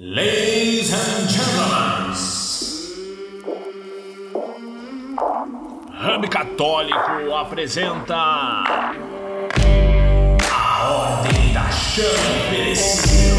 Ladies and gentlemen, Hub Católico apresenta a Ordem da Chama Perecível.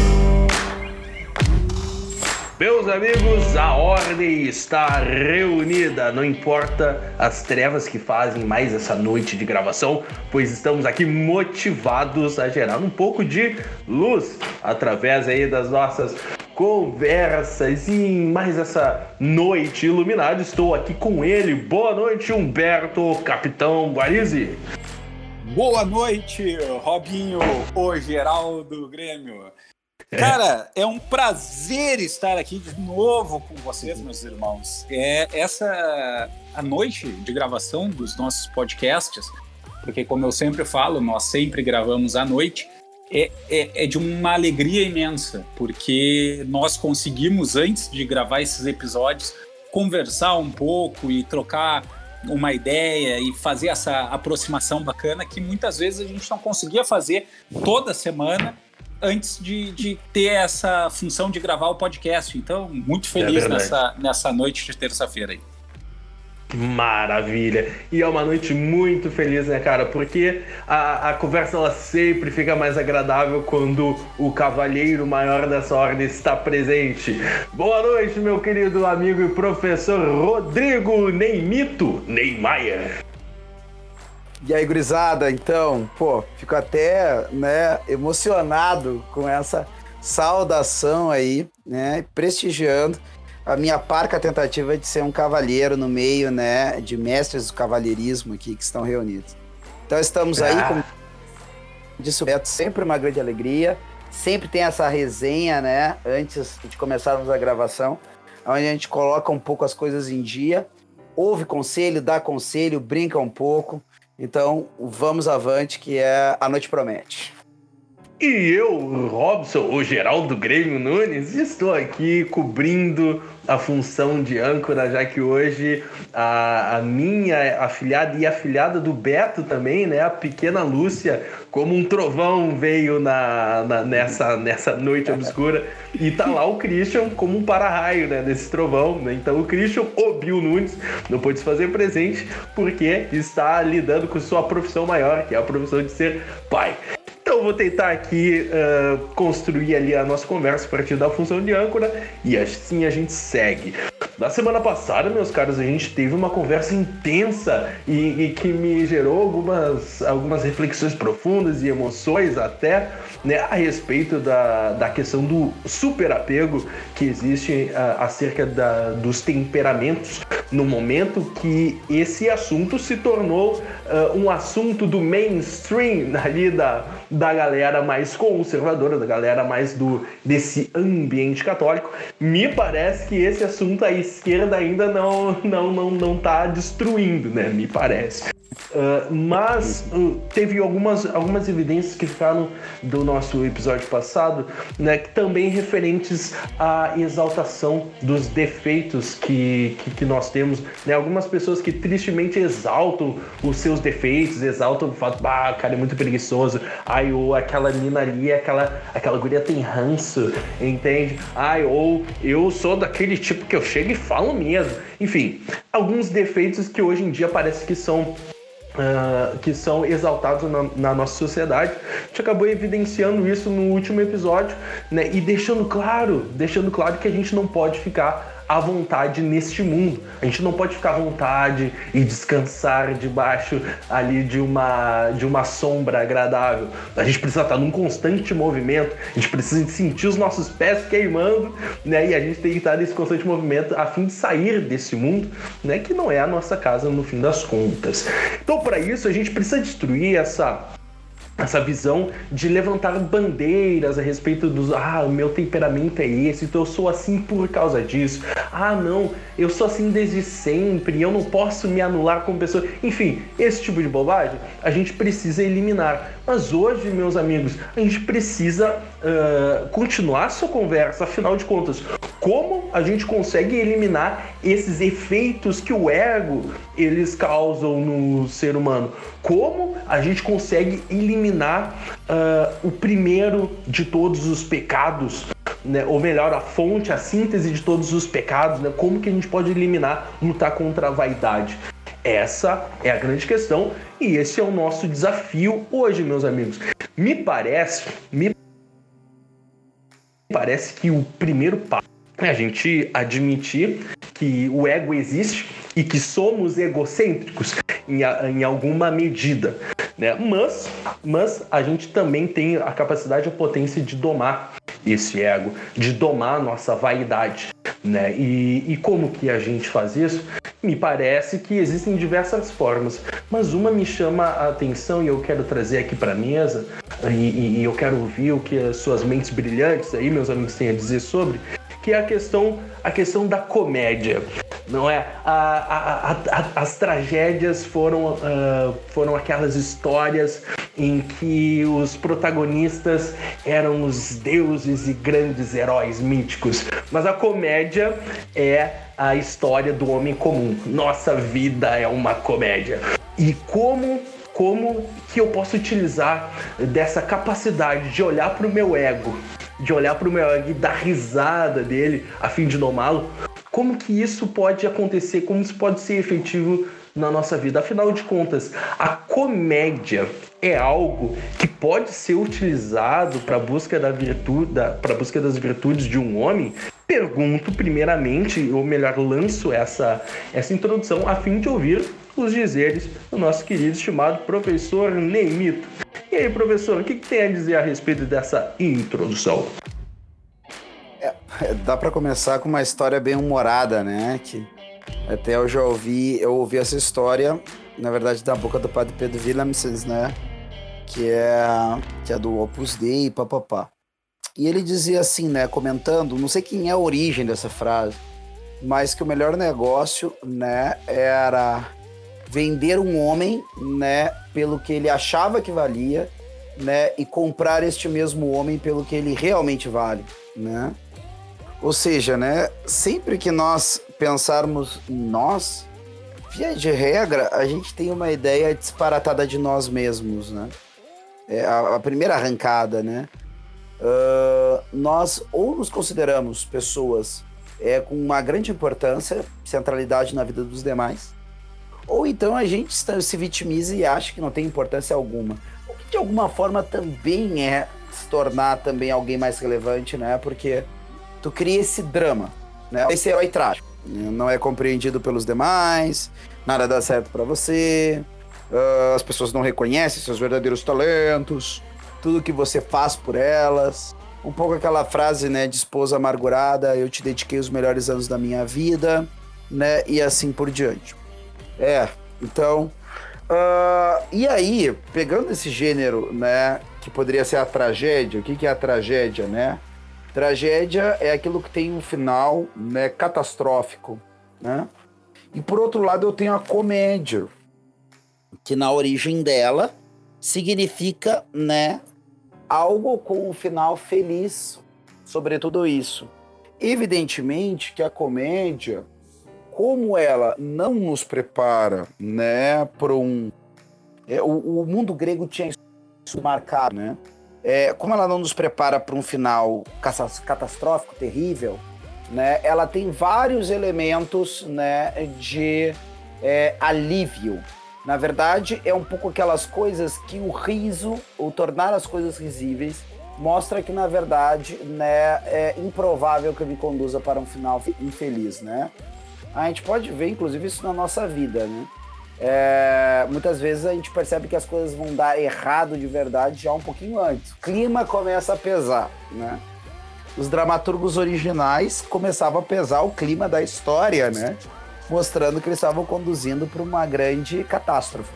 Meus amigos, a ordem está reunida. Não importa as trevas que fazem mais essa noite de gravação, pois estamos aqui motivados a gerar um pouco de luz através aí das nossas conversas e mais essa noite iluminada. Estou aqui com ele. Boa noite, Humberto, Capitão Guarizi. Boa noite, Robinho, o Geraldo Grêmio. Cara, é um prazer estar aqui de novo com vocês, meus irmãos. É essa a noite de gravação dos nossos podcasts, porque como eu sempre falo, nós sempre gravamos à noite. É, é, é de uma alegria imensa, porque nós conseguimos, antes de gravar esses episódios, conversar um pouco e trocar uma ideia e fazer essa aproximação bacana que muitas vezes a gente não conseguia fazer toda semana antes de, de ter essa função de gravar o podcast. Então, muito feliz É nessa, nessa noite de terça-feira aí. Maravilha! E é uma noite muito feliz, né, cara? Porque a, a conversa ela sempre fica mais agradável quando o cavalheiro maior dessa ordem está presente. Boa noite, meu querido amigo e professor Rodrigo Neymito Neymar. E aí, gurizada, então, pô, fico até, né, emocionado com essa saudação aí, né, prestigiando a minha parca tentativa de ser um cavalheiro no meio, né, de mestres do cavalheirismo aqui que estão reunidos. Então estamos aí, Ah. como disse o Beto, sempre uma grande alegria, sempre tem essa resenha, né, antes de começarmos a gravação, onde a gente coloca um pouco as coisas em dia, ouve conselho, dá conselho, brinca um pouco, então, vamos avante, que é A Noite Promete. E eu, Robson, o Geraldo Grêmio Nunes, estou aqui cobrindo a função de âncora, já que hoje a, a minha afilhada e afilhada do Beto também, né, a pequena Lúcia, como um trovão veio na, na- nessa, nessa noite obscura. E tá lá o Christian como um para-raio, né, desse trovão. né? Então o Christian, o Bill Nunes, não pôde se fazer presente porque está lidando com sua profissão maior, que é a profissão de ser pai. Então eu vou tentar aqui ah, construir ali a nossa conversa a partir da função de âncora e assim a gente segue. Na semana passada, meus caros, a gente teve uma conversa intensa e, e que me gerou algumas, algumas reflexões profundas e emoções até né, a respeito da, da questão do superapego que existe ah, acerca da, dos temperamentos no momento que esse assunto se tornou ah, um assunto do mainstream ali da, da galera mais conservadora, da galera mais do desse ambiente católico. Me parece que esse assunto a esquerda ainda não não não não tá destruindo, né? Me parece. Ah, mas uh, teve algumas, algumas evidências que ficaram do nosso episódio passado, né, que também referentes à exaltação dos defeitos que, que, que nós temos. Né? Algumas pessoas que tristemente exaltam os seus defeitos, exaltam o fato, ah, o cara é muito preguiçoso, ai, ou aquela mina ali, aquela, aquela guria tem ranço, entende? Ai, ou eu sou daquele tipo que eu chego e falo mesmo. Enfim, alguns defeitos que hoje em dia parece que são ah, que são exaltados na, na nossa sociedade. A gente acabou evidenciando isso no último episódio, né? E deixando claro, deixando claro que a gente não pode ficar à vontade neste mundo. A gente não pode ficar à vontade e descansar debaixo ali de uma de uma sombra agradável. A gente precisa estar num constante movimento. A gente precisa sentir os nossos pés queimando, né? E a gente tem que estar nesse constante movimento a fim de sair desse mundo, né? Que não é a nossa casa no fim das contas. Então, para isso, a gente precisa destruir essa essa visão de levantar bandeiras a respeito dos ah, o meu temperamento é esse, então eu sou assim por causa disso. Ah, não, eu sou assim desde sempre, eu não posso me anular como pessoa. Enfim, esse tipo de bobagem a gente precisa eliminar. Mas hoje, meus amigos, a gente precisa ah, continuar essa conversa, afinal de contas, como a gente consegue eliminar esses efeitos que o ego eles causam no ser humano? Como a gente consegue eliminar ah, o primeiro de todos os pecados né, ou melhor, a fonte, a síntese de todos os pecados, né, como que a gente pode eliminar, lutar contra a vaidade. Essa é a grande questão e esse é o nosso desafio hoje, meus amigos. Me parece, me parece que o primeiro passo é a gente admitir que o ego existe e que somos egocêntricos em, em alguma medida. Né? Mas, mas a gente também tem a capacidade e a potência de domar esse ego, de domar a nossa vaidade. Né? E, e como que a gente faz isso? Me parece que existem diversas formas, mas uma me chama a atenção e eu quero trazer aqui para a mesa, e, e, eu quero ouvir o que as suas mentes brilhantes aí, meus amigos, têm a dizer sobre, que é a questão, a questão da comédia. Não é? A, a, a, as tragédias foram, uh, foram aquelas histórias em que os protagonistas eram os deuses e grandes heróis míticos. Mas a comédia é a história do homem comum. Nossa vida é uma comédia. E como como que eu posso utilizar dessa capacidade de olhar para o meu ego, de olhar para o meu ego e dar risada dele a fim de domá-lo? Como que isso pode acontecer? Como isso pode ser efetivo na nossa vida? Afinal de contas, a comédia é algo que pode ser utilizado para busca da virtude, para busca das virtudes de um homem pergunto primeiramente, ou melhor, lanço essa, essa introdução a fim de ouvir os dizeres do nosso querido estimado professor Neimito. E aí, professor, o que, que tem a dizer a respeito dessa introdução? É, dá para começar com uma história bem humorada, né? Que até eu já ouvi, eu ouvi essa história, na verdade, da boca do padre Pedro Willemsens, né? Que é, que é do Opus Dei, papapá. E ele dizia assim, né, comentando, não sei quem é a origem dessa frase, mas que o melhor negócio, né, era vender um homem, né, pelo que ele achava que valia, né, e comprar este mesmo homem pelo que ele realmente vale, né? Ou seja, né, sempre que nós pensarmos em nós, via de regra, a gente tem uma ideia disparatada de nós mesmos, né? É a, a primeira arrancada, né? Uh, nós ou nos consideramos pessoas é, com uma grande importância, centralidade na vida dos demais, ou então a gente se vitimiza e acha que não tem importância alguma. O que de alguma forma também é se tornar também alguém mais relevante, né? Porque tu cria esse drama, né? Esse herói trágico. Não é compreendido pelos demais, nada dá certo para você, uh, as pessoas não reconhecem seus verdadeiros talentos, tudo que você faz por elas. Um pouco aquela frase, né, de esposa amargurada, eu te dediquei os melhores anos da minha vida, né, e assim por diante. É, então. Uh, e aí, pegando esse gênero, né, que poderia ser a tragédia, o que, que é a tragédia, né? Tragédia é aquilo que tem um final, né, catastrófico, né? E por outro lado, eu tenho a comédia, que na origem dela significa, né, algo com um final feliz sobre tudo isso. Evidentemente que a comédia, como ela não nos prepara, né, para um é, o, o, mundo grego tinha isso marcado, né? É, como ela não nos prepara para um final catastrófico, terrível, né? Ela tem vários elementos, né, de é, alívio, na verdade, é um pouco aquelas coisas que o riso, ou tornar as coisas risíveis, mostra que, na verdade, né, é improvável que me conduza para um final infeliz, né? A gente pode ver, inclusive, isso na nossa vida, né? É, muitas vezes a gente percebe que as coisas vão dar errado de verdade já um pouquinho antes. O clima começa a pesar, né? Os dramaturgos originais começavam a pesar o clima da história, né? mostrando que eles estavam conduzindo para uma grande catástrofe.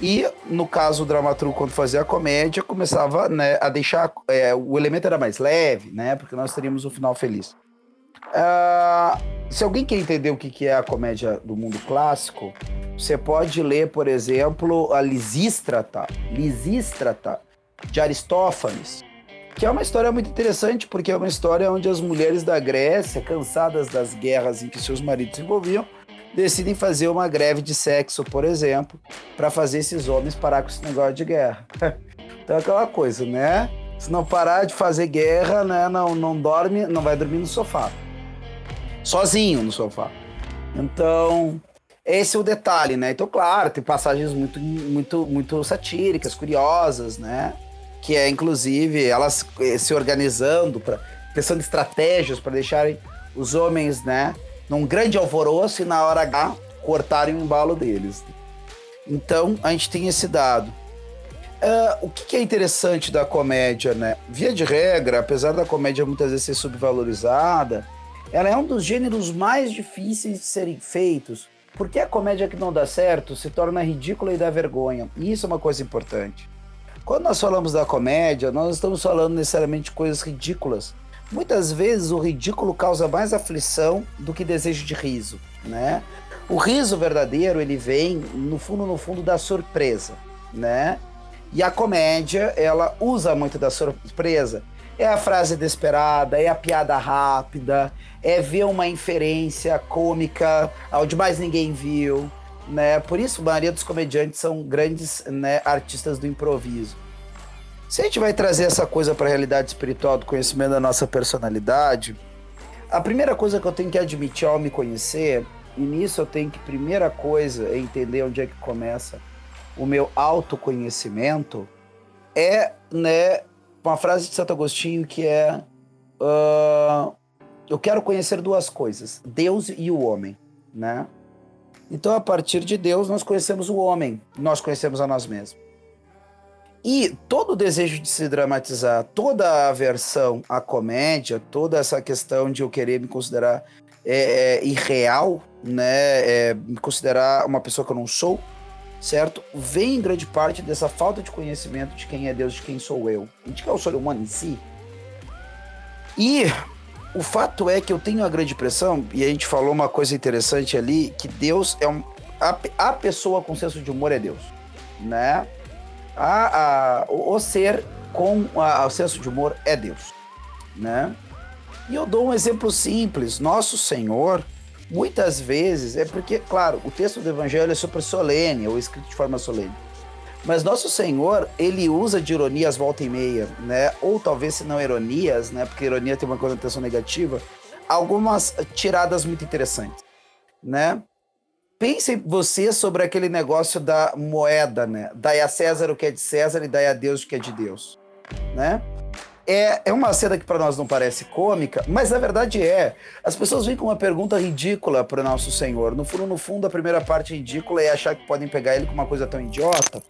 E no caso o dramaturgo, quando fazia a comédia, começava né, a deixar. É, o elemento era mais leve, né? Porque nós teríamos um final feliz. Uh, se alguém quer entender o que é a comédia do mundo clássico, você pode ler, por exemplo, a Lisístrata, Lisístrata de Aristófanes, que é uma história muito interessante, porque é uma história onde as mulheres da Grécia, cansadas das guerras em que seus maridos se envolviam, decidem fazer uma greve de sexo, por exemplo, para fazer esses homens parar com esse negócio de guerra. então é aquela coisa, né? Se não parar de fazer guerra, né, não, não dorme, não vai dormir no sofá. Sozinho no sofá. Então, esse é o detalhe, né? Então, claro, tem passagens muito, muito, muito satíricas, curiosas, né? Que é, inclusive, elas eh, se organizando, pra, pensando estratégias para deixarem os homens, né? Num grande alvoroço e na hora H cortarem o embalo deles. Então, a gente tem esse dado. Uh, o que, que, é interessante da comédia, né? Via de regra, apesar da comédia muitas vezes ser subvalorizada, ela é um dos gêneros mais difíceis de serem feitos, porque a comédia que não dá certo se torna ridícula e dá vergonha. E isso é uma coisa importante. Quando nós falamos da comédia, nós não estamos falando necessariamente de coisas ridículas. Muitas vezes o ridículo causa mais aflição do que desejo de riso, né? O riso verdadeiro, ele vem no fundo, no fundo da surpresa, né? E a comédia, ela usa muito da surpresa. É a frase desesperada, é a piada rápida, é ver uma inferência cômica onde mais ninguém viu, né? Por isso, a maioria dos comediantes são grandes né, artistas do improviso. Se a gente vai trazer essa coisa para a realidade espiritual do conhecimento da nossa personalidade, a primeira coisa que eu tenho que admitir ao me conhecer e nisso eu tenho que, primeira coisa, é entender onde é que começa o meu autoconhecimento. É, né, uma frase de Santo Agostinho que é: uh, Eu quero conhecer duas coisas, Deus e o homem, né? Então, a partir de Deus, nós conhecemos o homem, nós conhecemos a nós mesmos. E todo o desejo de se dramatizar, toda a aversão à comédia, toda essa questão de eu querer me considerar é, é, irreal, né, é, me considerar uma pessoa que eu não sou, certo? Vem em grande parte dessa falta de conhecimento de quem é Deus, de quem sou eu, e de quem é o ser humano em si. E o fato é que eu tenho a grande impressão, e a gente falou uma coisa interessante ali, que Deus é um. A, a pessoa com senso de humor é Deus, né? A, a, o ser com a, o senso de humor é Deus, né? E eu dou um exemplo simples. Nosso Senhor, muitas vezes, é porque, claro, o texto do Evangelho é super solene, ou escrito de forma solene. Mas nosso Senhor, ele usa de ironias volta e meia, né? Ou talvez se não ironias, né? Porque ironia tem uma conotação negativa. Algumas tiradas muito interessantes, né? Pensem você sobre aquele negócio da moeda, né? Dai a César o que é de César e dai a Deus o que é de Deus, né? É, é uma cena que para nós não parece cômica, mas na verdade é. As pessoas vêm com uma pergunta ridícula para nosso Senhor. No fundo, no fundo, a primeira parte ridícula é achar que podem pegar ele com uma coisa tão idiota.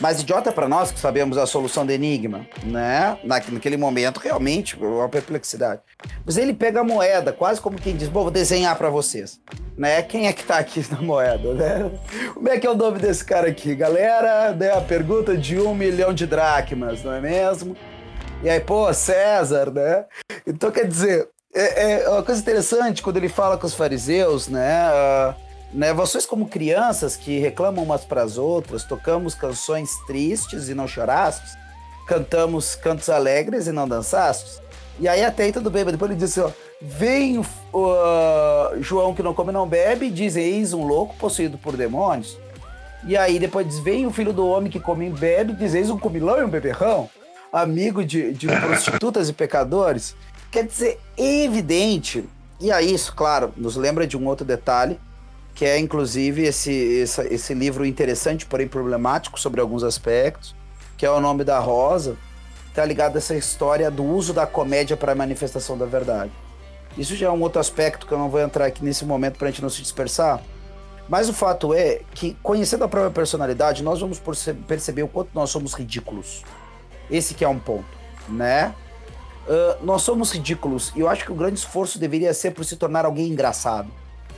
Mas idiota para nós que sabemos a solução do enigma, né? Naquele momento, realmente, uma perplexidade. Mas ele pega a moeda, quase como quem diz: Bom, vou desenhar para vocês. Né? Quem é que tá aqui na moeda, né? Como é que é o nome desse cara aqui? Galera, né? a pergunta de um milhão de dracmas, não é mesmo? E aí, pô, César, né? Então, quer dizer, é, é uma coisa interessante quando ele fala com os fariseus, né? Uh, né? Vocês, como crianças que reclamam umas para as outras, tocamos canções tristes e não chorastes, cantamos cantos alegres e não dançastes. E aí, até aí, tudo bem, mas depois ele diz assim: ó, vem uh, João que não come e não bebe, e diz: Eis um louco possuído por demônios. E aí, depois diz: Vem o filho do homem que come e bebe, diz: Eis um comilão e um beberrão amigo de, de prostitutas e pecadores. Quer dizer, é evidente. E aí, isso, claro, nos lembra de um outro detalhe, que é inclusive esse, esse, esse livro interessante, porém problemático sobre alguns aspectos, que é o nome da Rosa, está ligado a essa história do uso da comédia para a manifestação da verdade. Isso já é um outro aspecto que eu não vou entrar aqui nesse momento para a gente não se dispersar. Mas o fato é que, conhecendo a própria personalidade, nós vamos perceber o quanto nós somos ridículos. Esse que é um ponto, né? Uh, nós somos ridículos e eu acho que o grande esforço deveria ser por se tornar alguém engraçado,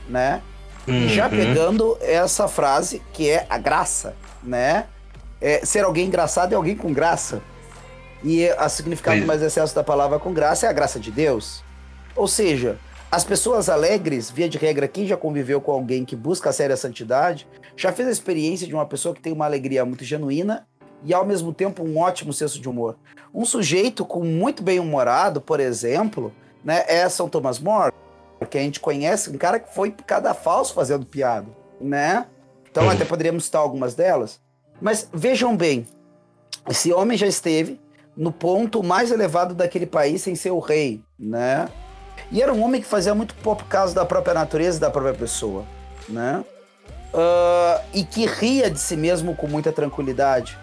né? Uhum. Já pegando essa frase que é a graça, né? É, ser alguém engraçado é alguém com graça. E a significado mais excesso da palavra com graça é a graça de Deus. Ou seja, as pessoas alegres, via de regra, quem já conviveu com alguém que busca a séria santidade, já fez a experiência de uma pessoa que tem uma alegria muito genuína e ao mesmo tempo um ótimo senso de humor. Um sujeito com muito bem humorado, por exemplo, né, é São Thomas More, que a gente conhece, um cara que foi cada falso fazendo piada, né? Então uhum. até poderíamos citar algumas delas. Mas vejam bem, esse homem já esteve no ponto mais elevado daquele país sem ser o rei, né? E era um homem que fazia muito por causa da própria natureza da própria pessoa, né? Uh, e que ria de si mesmo com muita tranquilidade.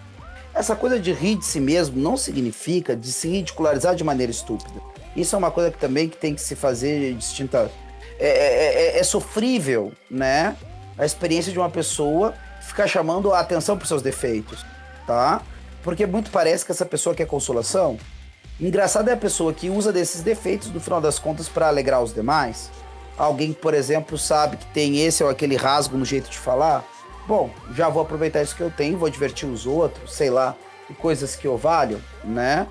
Essa coisa de rir de si mesmo não significa de se ridicularizar de maneira estúpida. Isso é uma coisa que também que tem que se fazer distinta. É, é, é, é sofrível, né? A experiência de uma pessoa ficar chamando a atenção para seus defeitos, tá? Porque muito parece que essa pessoa quer consolação. Engraçado é a pessoa que usa desses defeitos, no final das contas, para alegrar os demais. Alguém que, por exemplo, sabe que tem esse ou aquele rasgo no jeito de falar. Bom, já vou aproveitar isso que eu tenho, vou divertir os outros, sei lá, e coisas que eu valho, né?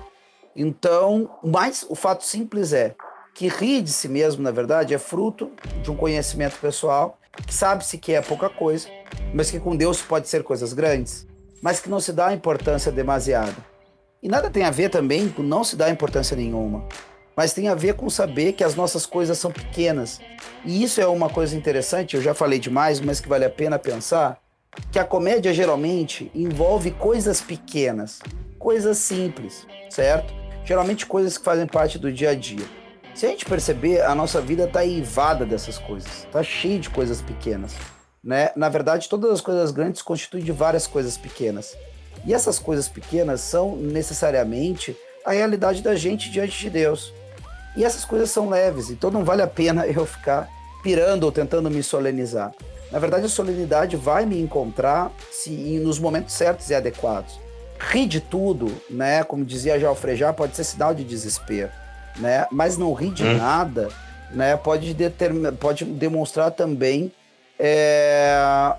Então, mas o fato simples é que rir de si mesmo, na verdade, é fruto de um conhecimento pessoal, que sabe-se que é pouca coisa, mas que com Deus pode ser coisas grandes, mas que não se dá importância demasiada. E nada tem a ver também com não se dar importância nenhuma, mas tem a ver com saber que as nossas coisas são pequenas. E isso é uma coisa interessante, eu já falei demais, mas que vale a pena pensar, que a comédia geralmente envolve coisas pequenas, coisas simples, certo? Geralmente coisas que fazem parte do dia a dia. Se a gente perceber, a nossa vida está eivada dessas coisas, está cheia de coisas pequenas. Né? Na verdade, todas as coisas grandes constituem de várias coisas pequenas. E essas coisas pequenas são necessariamente a realidade da gente diante de Deus. E essas coisas são leves, então não vale a pena eu ficar pirando ou tentando me solenizar. Na verdade, a solenidade vai me encontrar se nos momentos certos e adequados. Rir de tudo, né, como dizia já o Frejá, pode ser sinal de desespero né? Mas não rir de hum. nada, né? Pode, determin... pode demonstrar também é...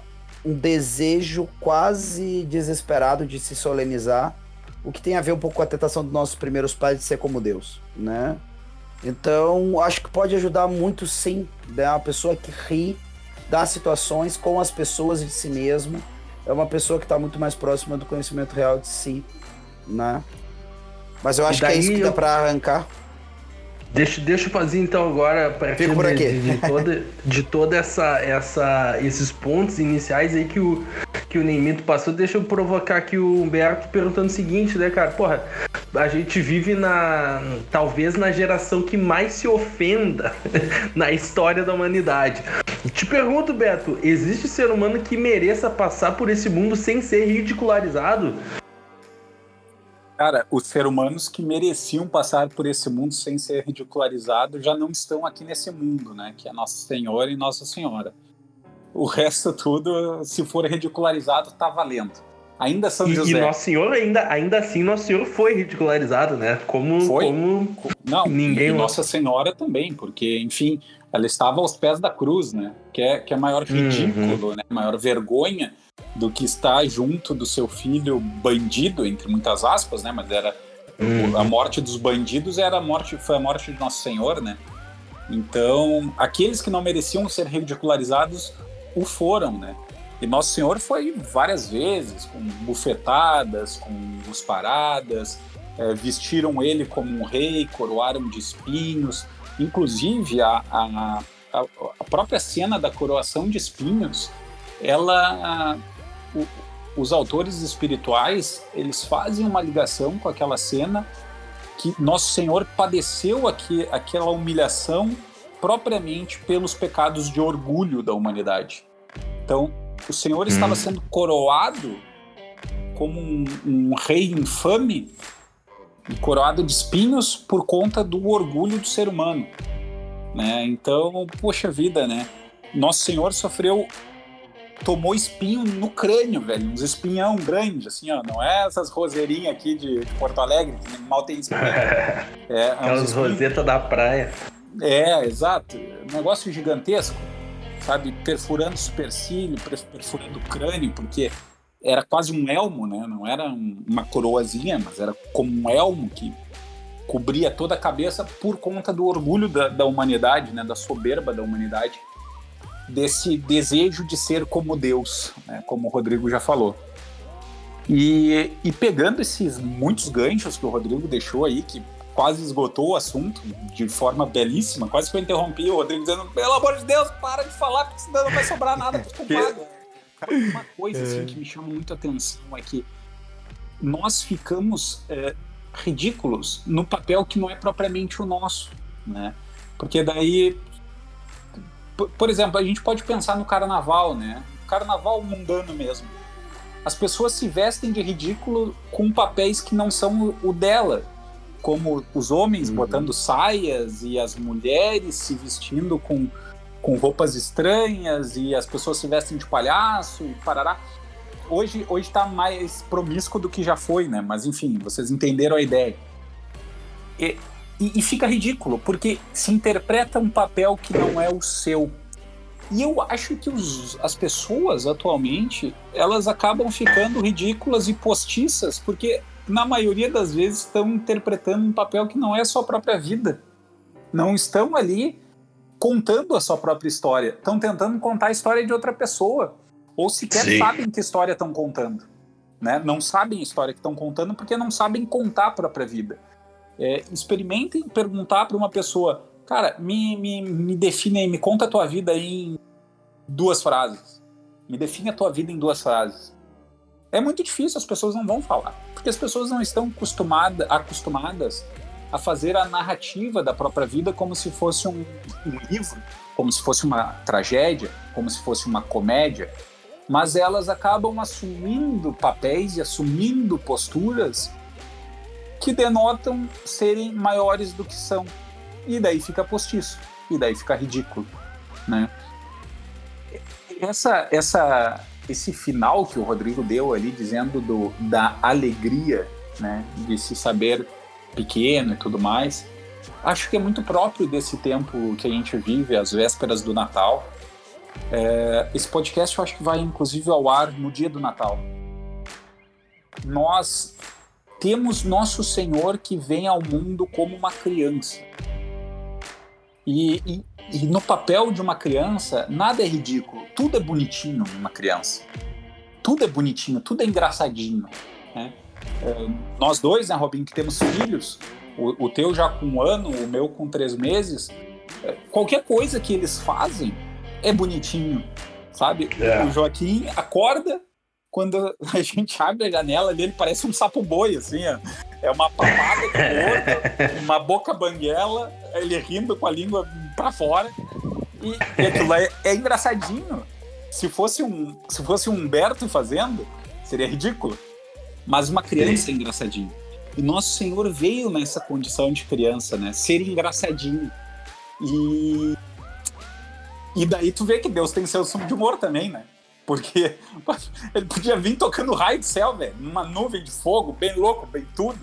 um desejo quase desesperado de se solenizar, o que tem a ver um pouco com a tentação dos nossos primeiros pais de ser como Deus, né? Então, acho que pode ajudar muito, sim, né? Uma pessoa que ri das situações com as pessoas e de si mesmo é uma pessoa que está muito mais próxima do conhecimento real de si, né? Mas eu acho que é isso que dá para arrancar. Deixa, deixa eu fazer então agora para de, de, de, toda, de toda essa, essa esses pontos iniciais aí que o que o Neymito passou, deixa eu provocar aqui o Humberto perguntando o seguinte, né, cara? Porra, a gente vive na talvez na geração que mais se ofenda na história da humanidade. Te pergunto, Beto, existe ser humano que mereça passar por esse mundo sem ser ridicularizado? Cara, os seres humanos que mereciam passar por esse mundo sem ser ridicularizados já não estão aqui nesse mundo, né? Que é Nossa Senhora e Nossa Senhora. O resto tudo, se for ridicularizado, tá valendo. Ainda São e, José. E Nosso Senhor, ainda, ainda assim, Nosso Senhor foi ridicularizado, né? Como, foi? como não, ninguém. E Nossa Senhora também, porque, enfim, ela estava aos pés da cruz, né? Que é, que é maior uhum. ridículo, uhum. né? Maior vergonha do que estar junto do seu filho bandido, entre muitas aspas, né? Mas era uhum. a morte dos bandidos era a morte, foi a morte de Nosso Senhor, né? Então, aqueles que não mereciam ser ridicularizados o foram, né? E Nosso Senhor foi várias vezes, com bufetadas, com paradas, é, vestiram ele como um rei, coroaram de espinhos. Inclusive, a, a, a própria cena da coroação de espinhos, ela o, os autores espirituais eles fazem uma ligação com aquela cena que nosso Senhor padeceu aqui, aquela humilhação propriamente pelos pecados de orgulho da humanidade. Então, o Senhor hum. estava sendo coroado como um, um rei infame e coroado de espinhos por conta do orgulho do ser humano. Né? Então, poxa vida, né? Nosso Senhor sofreu tomou espinho no crânio, velho. Uns espinhão grande, assim, ó. Não é essas roseirinhas aqui de, de Porto Alegre, que mal tem espinho. é, Aquelas rosetas da praia. É, exato. Um negócio gigantesco, sabe? Perfurando supercílio, perfurando crânio, porque era quase um elmo, né? Não era uma coroazinha, mas era como um elmo que cobria toda a cabeça por conta do orgulho da, da humanidade, né? Da soberba da humanidade desse desejo de ser como Deus, né, como o Rodrigo já falou. E, e pegando esses muitos ganchos que o Rodrigo deixou aí, que quase esgotou o assunto de forma belíssima, quase que eu interrompi o Rodrigo dizendo, pelo amor de Deus, para de falar, porque senão não vai sobrar nada para culpados. uma coisa assim, que me chama muito a atenção é que nós ficamos é, ridículos no papel que não é propriamente o nosso, né? Porque daí, por exemplo, a gente pode pensar no carnaval, né? Carnaval mundano mesmo. As pessoas se vestem de ridículo com papéis que não são o dela, como os homens uhum. botando saias e as mulheres se vestindo com, com roupas estranhas e as pessoas se vestem de palhaço e parará. Hoje hoje está mais promíscuo do que já foi, né? Mas enfim, vocês entenderam a ideia. E, e, e fica ridículo porque se interpreta um papel que não é o seu. E eu acho que os, as pessoas atualmente elas acabam ficando ridículas e postiças porque na maioria das vezes, estão interpretando um papel que não é a sua própria vida. Não estão ali contando a sua própria história. Estão tentando contar a história de outra pessoa. Ou sequer Sim. sabem que história estão contando. Né? Não sabem a história que estão contando porque não sabem contar a própria vida. É, experimentem perguntar para uma pessoa, cara, me, me, me define aí, me conta a tua vida em duas frases. Me define a tua vida em duas frases. É muito difícil, as pessoas não vão falar. Porque as pessoas não estão acostumada, acostumadas a fazer a narrativa da própria vida como se fosse um, um livro, como se fosse uma tragédia, como se fosse uma comédia. Mas elas acabam assumindo papéis e assumindo posturas que denotam serem maiores do que são. E daí fica postiço, e daí fica ridículo, né? Essa, essa esse final que o Rodrigo deu ali, dizendo do, da alegria, né, de se saber pequeno e tudo mais, acho que é muito próprio desse tempo que a gente vive, as vésperas do Natal. É, esse podcast eu acho que vai inclusive ao ar no dia do Natal. Nós temos nosso Senhor que vem ao mundo como uma criança. E, e, e no papel de uma criança, nada é ridículo, tudo é bonitinho numa criança. Tudo é bonitinho, tudo é engraçadinho. Né? É, nós dois, né, Robinho, que temos filhos, o, o, teu já com um ano, o meu com três meses, é, qualquer coisa que eles fazem é bonitinho, sabe? É. O Joaquim acorda, quando a gente abre a janela dele, parece um sapo boi, assim, ó. É uma papada de gordo, uma boca banguela, ele rindo com a língua para fora. E, e aquilo é, é, engraçadinho. Se fosse, um, se fosse um Humberto fazendo, seria ridículo. Mas uma criança é engraçadinho. E nosso Senhor veio nessa condição de criança, né? Ser engraçadinho. E. E daí tu vê que Deus tem seu sumo de humor também, né? Porque ele podia vir tocando raio do céu, velho, numa nuvem de fogo, bem louco, bem tudo.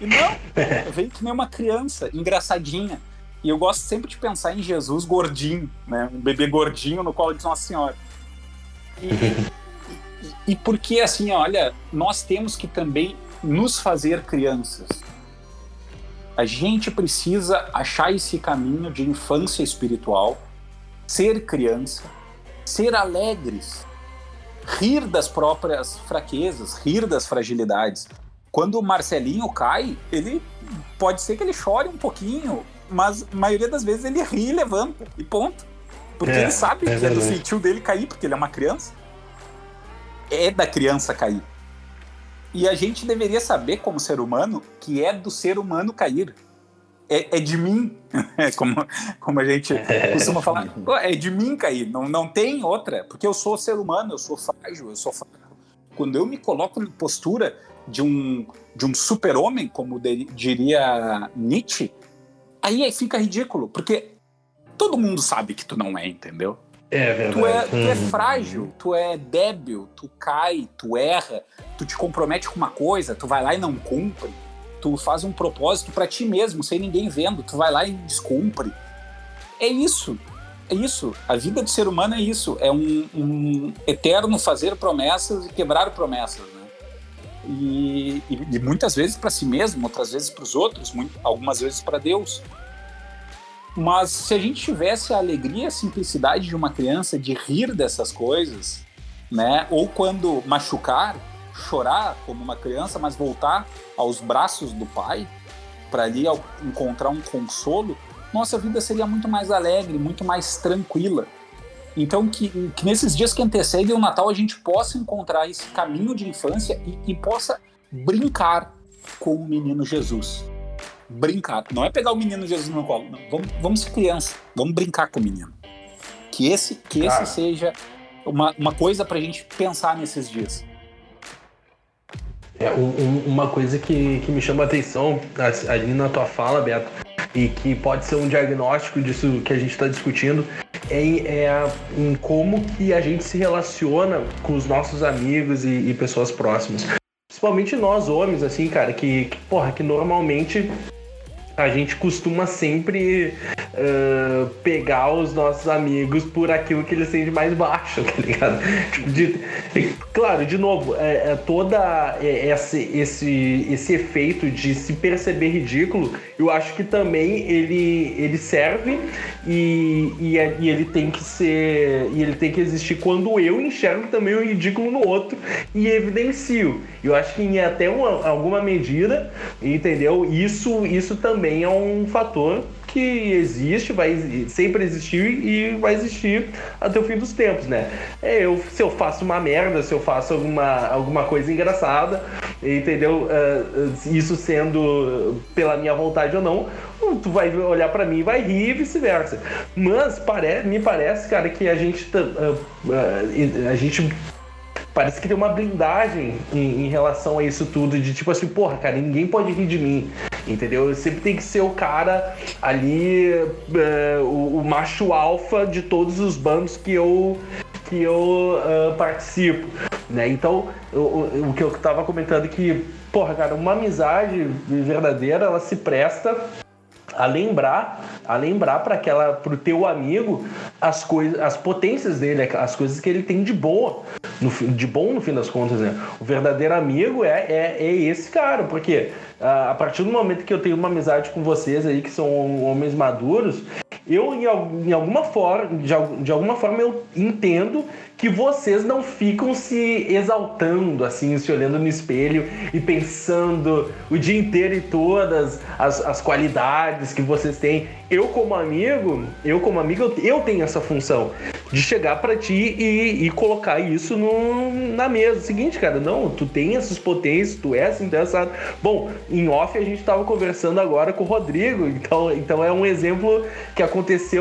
E não, veio que nem uma criança, engraçadinha. E eu gosto sempre de pensar em Jesus gordinho, né? Um bebê gordinho no colo de Nossa Senhora. E, e, porque, assim, olha, nós temos que também nos fazer crianças. A gente precisa achar esse caminho de infância espiritual, ser criança, ser alegres, rir das próprias fraquezas, rir das fragilidades. Quando o Marcelinho cai, ele pode ser que ele chore um pouquinho, mas a maioria das vezes ele ri e levanta, e ponto. Porque é, ele sabe é que é do feitio dele cair, porque ele é uma criança. É da criança cair. E a gente deveria saber, como ser humano, que é do ser humano cair. É, é de mim, como, como a gente é. costuma falar. É de mim cair, não, não tem outra. Porque eu sou ser humano, eu sou frágil, eu sou fraco. Quando eu me coloco na postura de um, de um super-homem, como de, diria Nietzsche, aí fica ridículo, porque todo mundo sabe que tu não é, entendeu? É verdade. Tu é, tu é uhum. frágil, tu é débil, tu cai, tu erra, tu te compromete com uma coisa, tu vai lá e não cumpre. Tu faz um propósito para ti mesmo, sem ninguém vendo, tu vai lá e descumpre. É isso. É isso. A vida do ser humano é isso. É um, um eterno fazer promessas e quebrar promessas. Né? E, e, e muitas vezes para si mesmo, outras vezes para os outros, muito, algumas vezes para Deus. Mas se a gente tivesse a alegria a simplicidade de uma criança de rir dessas coisas, né? Ou quando machucar, chorar como uma criança, mas voltar aos braços do pai para ali encontrar um consolo, nossa vida seria muito mais alegre, muito mais tranquila. Então, que, que, nesses dias que antecedem o Natal a gente possa encontrar esse caminho de infância e, e possa brincar, com o menino Jesus. Brincar. Não é pegar o menino Jesus no colo. Não. Vamos, vamos ser criança. Vamos brincar com o menino. Que esse, que esse seja uma, uma coisa pra gente pensar nesses dias. É, um- um- uma coisa que, que me chama a atenção ali na tua fala, Beto, e que pode ser um diagnóstico disso que a gente está discutindo, é, em- é em como que a gente se relaciona com os nossos amigos e, e pessoas próximas. Principalmente nós homens, assim, cara, que, que, porra, que normalmente a gente costuma sempre ah, pegar os nossos amigos por aquilo que eles têm de mais baixo, tá ligado? Tipo, de- claro, de novo, é, é toda é, esse, esse, esse efeito de se perceber ridículo, eu acho que também ele, ele serve e, e, é- e ele tem que ser. E ele tem que existir quando eu enxergo também o ridículo no outro e evidencio. Eu acho que em até uma, alguma medida, entendeu? Isso, isso também é um fator que existe, vai sempre existir e vai existir até o fim dos tempos, né? É, eu, se eu faço uma merda, se eu faço alguma, alguma coisa engraçada, entendeu? Ah, isso sendo pela minha vontade ou não, tu vai olhar pra mim e vai rir e vice-versa. Mas pare, me parece, cara, que a gente ah, ah, a gente parece que tem uma blindagem em, em relação a isso tudo, de tipo assim, porra, cara, ninguém pode rir de mim, entendeu? Eu sempre tem que ser o cara ali, eh, o, o macho alfa de todos os bandos que eu que eu ah, participo, né? Então, o, o, o que eu tava comentando é que, porra, cara, uma amizade verdadeira, ela se presta a lembrar, a lembrar para aquela pro teu amigo as coisas, as potências dele, as coisas que ele tem de boa, no, de bom no fim das contas, né? O verdadeiro amigo é, é, é esse cara, porque ah, a partir do momento que eu tenho uma amizade com vocês aí que são homens maduros, eu em, al- em alguma forma, de, al- de alguma forma eu entendo que vocês não ficam se exaltando, assim, se olhando no espelho e pensando o dia inteiro em todas as, as qualidades que vocês têm. Eu, como amigo, eu, como amigo, eu, tenho essa função de chegar pra ti e, e colocar isso no, na mesa. Seguinte, cara, não, tu tem essas potências, tu é assim, é. Bom, em off a gente tava conversando agora com o Rodrigo, então, então é um exemplo que aconteceu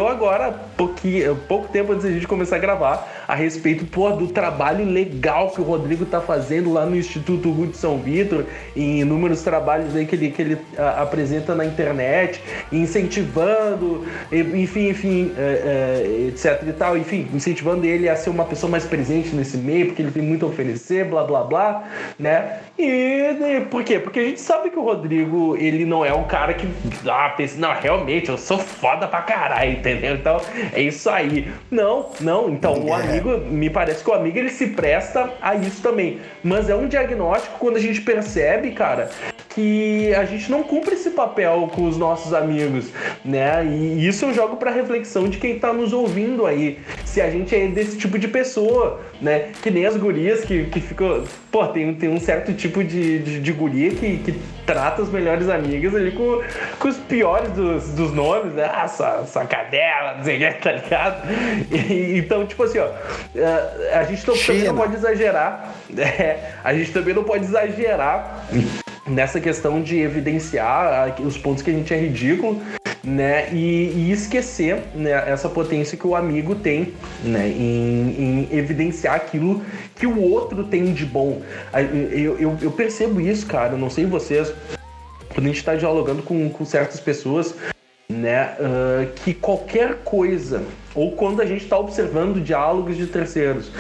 agora, pouquinho, pouco tempo antes gente começar a gravar, a respeito pô, do trabalho legal que o Rodrigo tá fazendo lá no Instituto Rude São Vitor, em inúmeros trabalhos aí que ele, que ele a- apresenta na internet, incentivando, enfim, enfim, é, é, etc e tal, enfim, incentivando ele a ser uma pessoa mais presente nesse meio, porque ele tem muito a oferecer, blá blá blá, né? E, e por quê? Porque a gente sabe que o Rodrigo, ele não é um cara que, ah, pensa, não, realmente, eu sou foda pra caralho, entendeu? Então, é isso aí. Não, não, então o É. amigo, me parece que o amigo, ele se presta a isso também, mas é um diagnóstico quando a gente percebe, cara, que a gente não cumpre esse papel com os nossos amigos, né? E isso eu jogo pra reflexão de quem tá nos ouvindo aí. Se a gente é desse tipo de pessoa, né? Que nem as gurias que, que ficam. Pô, tem, tem um certo tipo de, de, de guria que, que trata as melhores amigas ali com, com os piores dos, dos nomes, né? Ah, sua, sua cadela, não sei o que, tá ligado? E- então, tipo assim, ó, eh, a gente também não pode exagerar, né? A gente também não pode exagerar nessa questão de evidenciar ah, os pontos que a gente é ridículo, né? E, e esquecer né, essa potência que o amigo tem, né? Em, em evidenciar aquilo que o outro tem de bom. Eu, eu, eu percebo isso, cara. Não sei vocês. Quando a gente está dialogando com, com certas pessoas, né? ah, que qualquer coisa, ou quando a gente está observando diálogos de terceiros,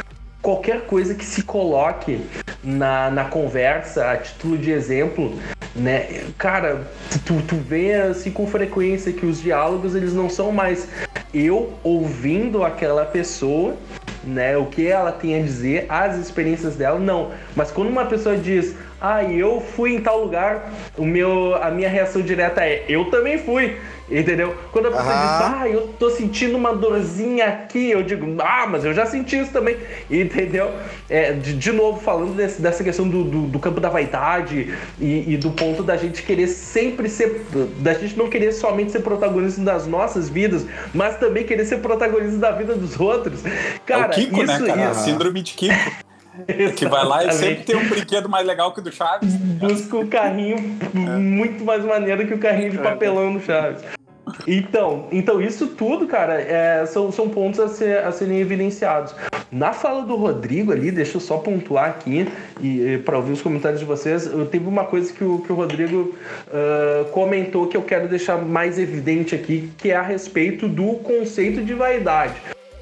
qualquer coisa que se coloque na, na conversa a título de exemplo, né? Cara, tu, tu vê assim com frequência que os diálogos eles não são mais eu ouvindo aquela pessoa, né? O que ela tem a dizer, as experiências dela, não. Mas quando uma pessoa diz, ah, eu fui em tal lugar, o meu, a minha reação direta é, eu também fui. Entendeu? Quando a pessoa Aham. diz, ah, eu tô sentindo uma dorzinha aqui, eu digo, ah, mas eu já senti isso também. Entendeu? É, de, de novo, falando desse- dessa questão do, do, do campo da vaidade e, e do ponto da gente querer sempre ser. da gente não querer somente ser protagonista das nossas vidas, mas também querer ser protagonista da vida dos outros. Cara, é o Kiko, isso, né, cara? isso- Síndrome de Kiko. Que vai lá e sempre tem um brinquedo mais legal que o do Chaves. busca o carrinho muito mais maneiro que o carrinho de papelão no Chaves. Então, então isso tudo, cara, é, são, são pontos a, ser- a serem evidenciados. Na fala do Rodrigo ali, deixa eu só pontuar aqui e, para ouvir os comentários de vocês, eu teve uma coisa que o, que o Rodrigo ah, comentou que eu quero deixar mais evidente aqui, que é a respeito do conceito de vaidade.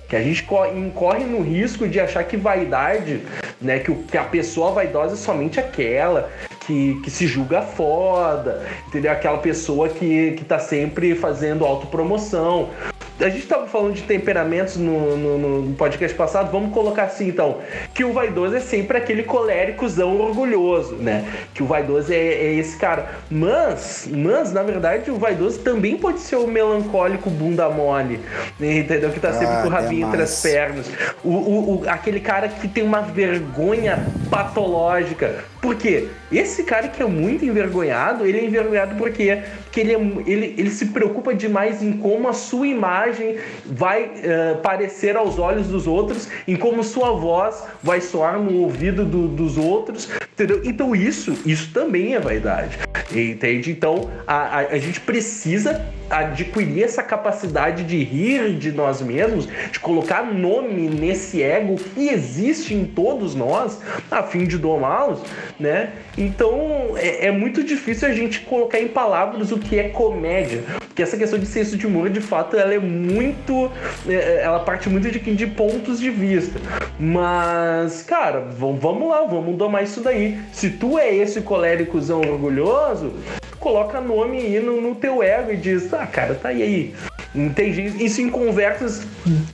Que a gente co- incorre no risco de achar que vaidade, né, que, que a pessoa vaidosa é somente aquela que, que se julga foda, entendeu? Aquela pessoa que, que tá sempre fazendo autopromoção. A gente tava falando de temperamentos no, no, no podcast passado, vamos colocar assim então, que o vaidoso é sempre aquele coléricozão orgulhoso, né? Que o vaidoso é, é esse cara. Mas, mas, na verdade, o vaidoso também pode ser o melancólico bunda mole, entendeu? Que tá sempre Ah, com o rabinho entre as demais. pernas. O, o, o- aquele cara que tem uma vergonha patológica. Por quê? Esse cara que é muito envergonhado, ele é envergonhado porque, porque ele, é ele, ele se preocupa demais em como a sua imagem vai eh, parecer aos olhos dos outros, em como sua voz vai soar no ouvido do- dos outros, entendeu? Então isso, isso também é vaidade, entende? Então a, a, a gente precisa adquirir essa capacidade de rir de nós mesmos, de colocar nome nesse ego que existe em todos nós, a fim de domá-los, né? Então é, é muito difícil a gente colocar em palavras o que é comédia, porque essa questão de senso de humor, de fato, ela é muito, é, ela parte muito de, de pontos de vista. Mas, cara, vamos, lá, vamos domar isso daí. Se tu é esse coléricozão orgulhoso, coloca nome aí no, no teu ego e diz, ah, cara, tá aí. Entende? Isso em conversas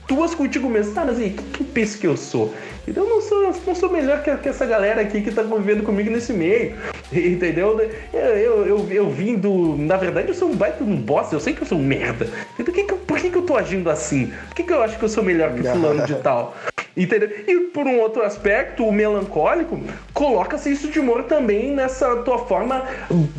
tuas contigo mesmo. Tá, mas aí, que, que penso que eu sou? Eu não sou, não sou melhor que, que essa galera aqui que tá convivendo comigo nesse meio. Entendeu? Eu, eu, eu, eu vim do. Na verdade, eu sou um baita um bosta, eu sei que eu sou um merda. Então, que que por que, que eu tô agindo assim? Por que, que eu acho que eu sou melhor que fulano de tal? Entendeu? E por um outro aspecto, o melancólico coloca senso de humor também nessa tua forma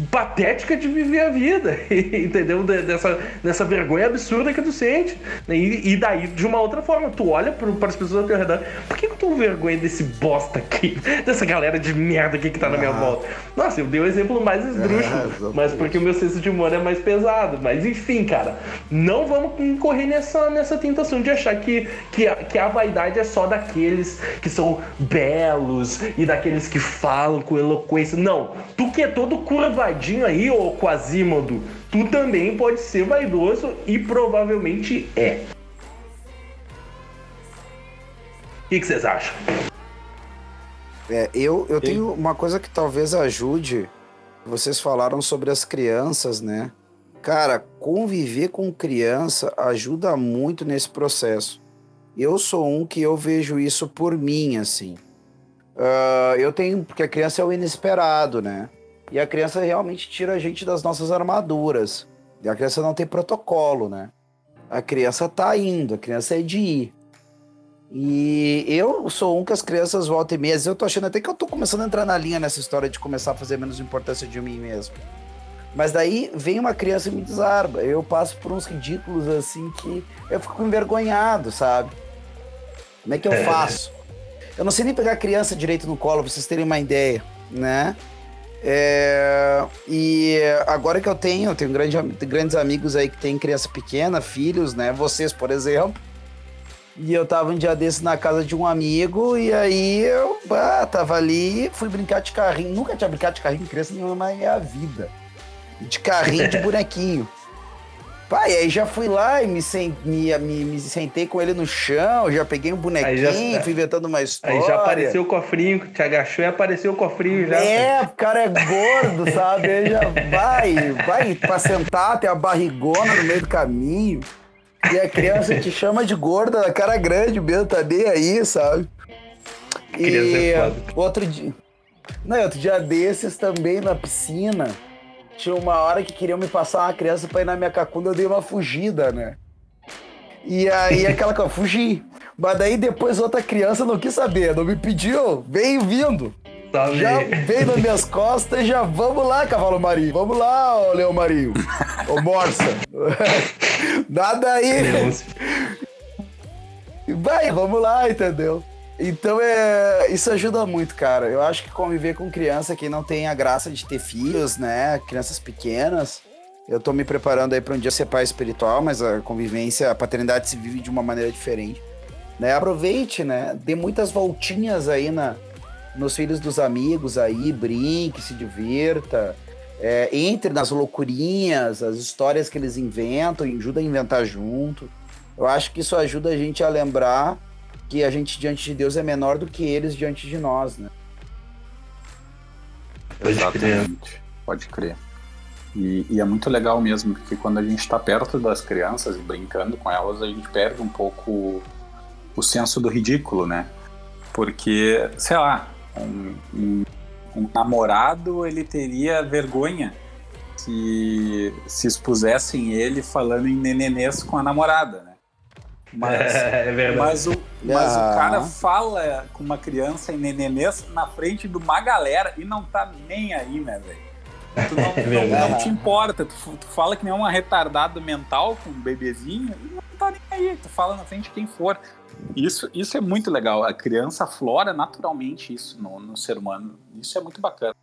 patética de viver a vida, entendeu? De- Dessa, dessa vergonha absurda que tu sente. E, e daí, de uma outra forma, tu olha para as pessoas ao teu redor, por que, eu tô com vergonha desse bosta aqui? Dessa galera de merda aqui que tá na minha volta? Nossa, eu dei o exemplo mais esdrúxulo, exatamente. mas porque o meu senso de humor é mais pesado. Mas enfim, cara, não vamos incorrer nessa, nessa tentação de achar que, que, a, que a vaidade é só daqueles que são belos e daqueles que falam com eloquência. Não, tu que é todo curvadinho aí, ô Quasímodo, tu também pode ser vaidoso e provavelmente é. O que que vocês acham? É, eu, eu tenho uma coisa que talvez ajude. Vocês falaram sobre as crianças, né? Cara, conviver com criança ajuda muito nesse processo. Eu sou um que eu vejo isso por mim, assim. Ah, eu tenho, porque a criança é o inesperado, né? E a criança realmente tira a gente das nossas armaduras. E a criança não tem protocolo, né? A criança tá indo, a criança é de ir. E eu sou um que as crianças voltam e meia. Eu tô achando até que eu tô começando a entrar na linha nessa história de começar a fazer menos importância de mim mesmo. Mas daí vem uma criança e me desarma. Eu passo por uns ridículos assim que eu fico envergonhado, sabe? Como é que eu faço? Eu não sei nem pegar criança direito no colo, pra vocês terem uma ideia, né? É, e agora que eu tenho, eu tenho grande, grandes amigos aí que têm criança pequena, filhos, né? Vocês, por exemplo. E eu tava um dia desse na casa de um amigo, e aí eu bah, tava ali, fui brincar de carrinho. Nunca tinha brincado de carrinho com criança nenhuma na minha vida. De carrinho de bonequinho. Pai, aí já fui lá e me, sen- me, me- me sentei com ele no chão, já peguei um bonequinho, já- fui inventando uma história. Aí já apareceu o cofrinho, te agachou e apareceu o cofrinho já. É, o cara é gordo, sabe? Aí já vai, vai pra sentar, tem a barrigona no meio do caminho. E a criança te chama de gorda, a cara grande mesmo, tá nem aí, sabe? E é foda. outro dia. Não, outro dia desses também na piscina. Tinha uma hora que queriam me passar uma criança pra ir na minha cacunda, eu dei uma fugida, né? E aí aquela coisa, fugi. Mas daí depois outra criança não quis saber, não me pediu, veio vindo. Sabe? Já veio nas minhas costas e já vamos lá, cavalo marinho. Vamos lá, ô leão marinho. Ô morsa. Nada aí. Vai, vamos lá, entendeu? Então é, isso ajuda muito, cara. Eu acho que conviver com criança que não tem a graça de ter filhos, né? Crianças pequenas. Eu tô me preparando aí para um dia ser pai espiritual, mas a convivência, a paternidade se vive de uma maneira diferente. Né? Aproveite, né? Dê muitas voltinhas aí na, nos filhos dos amigos aí, brinque, se divirta. É, entre nas loucurinhas, as histórias que eles inventam, ajuda a inventar junto. Eu acho que isso ajuda a gente a lembrar que a gente diante de Deus é menor do que eles diante de nós, né? Exatamente. Pode crer. E, e, é muito legal mesmo, porque quando a gente está perto das crianças e brincando com elas, a gente perde um pouco o senso do ridículo, né? Porque, sei lá, um, um, um namorado ele teria vergonha se se expusessem ele falando em nenenês com a namorada, né? Mas, é, é mas, o, mas ah. o cara fala com uma criança em nenenês na frente de uma galera e não tá nem aí, né, velho? Tu não, é não, não, te importa, tu, tu, fala que nem uma retardado mental com um bebezinho e não tá nem aí, tu fala na frente de quem for. Isso, isso é muito legal. A criança flora naturalmente isso no, no ser humano. Isso é muito bacana.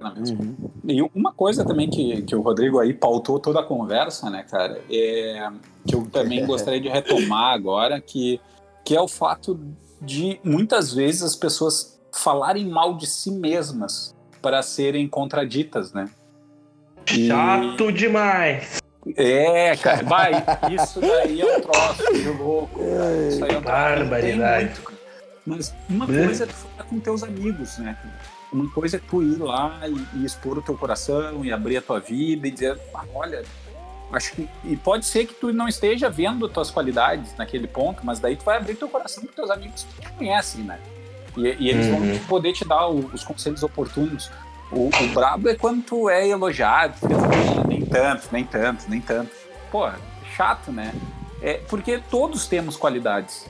Uhum. E uma coisa também que, que o Rodrigo aí pautou toda a conversa, né, cara, é que eu também gostaria de retomar agora, que, que é o fato de muitas vezes as pessoas falarem mal de si mesmas para serem contraditas, né? E... Chato demais! É, cara, vai, isso daí é um troço de louco. Cara. Isso aí é um Barbaridade. Mas uma coisa é tu falar com teus amigos, né? Uma coisa é tu ir lá e, e, expor o teu coração e abrir a tua vida e dizer, ah, olha, acho que. E pode ser que tu não esteja vendo tuas qualidades naquele ponto, mas daí tu vai abrir teu coração para teus amigos que te conhecem, né? E, e eles uhum. vão poder te dar o, os conselhos oportunos. O, o brabo é quando tu é elogiado, nem tanto, nem tanto, nem tanto. Pô, chato, né? É, porque todos temos qualidades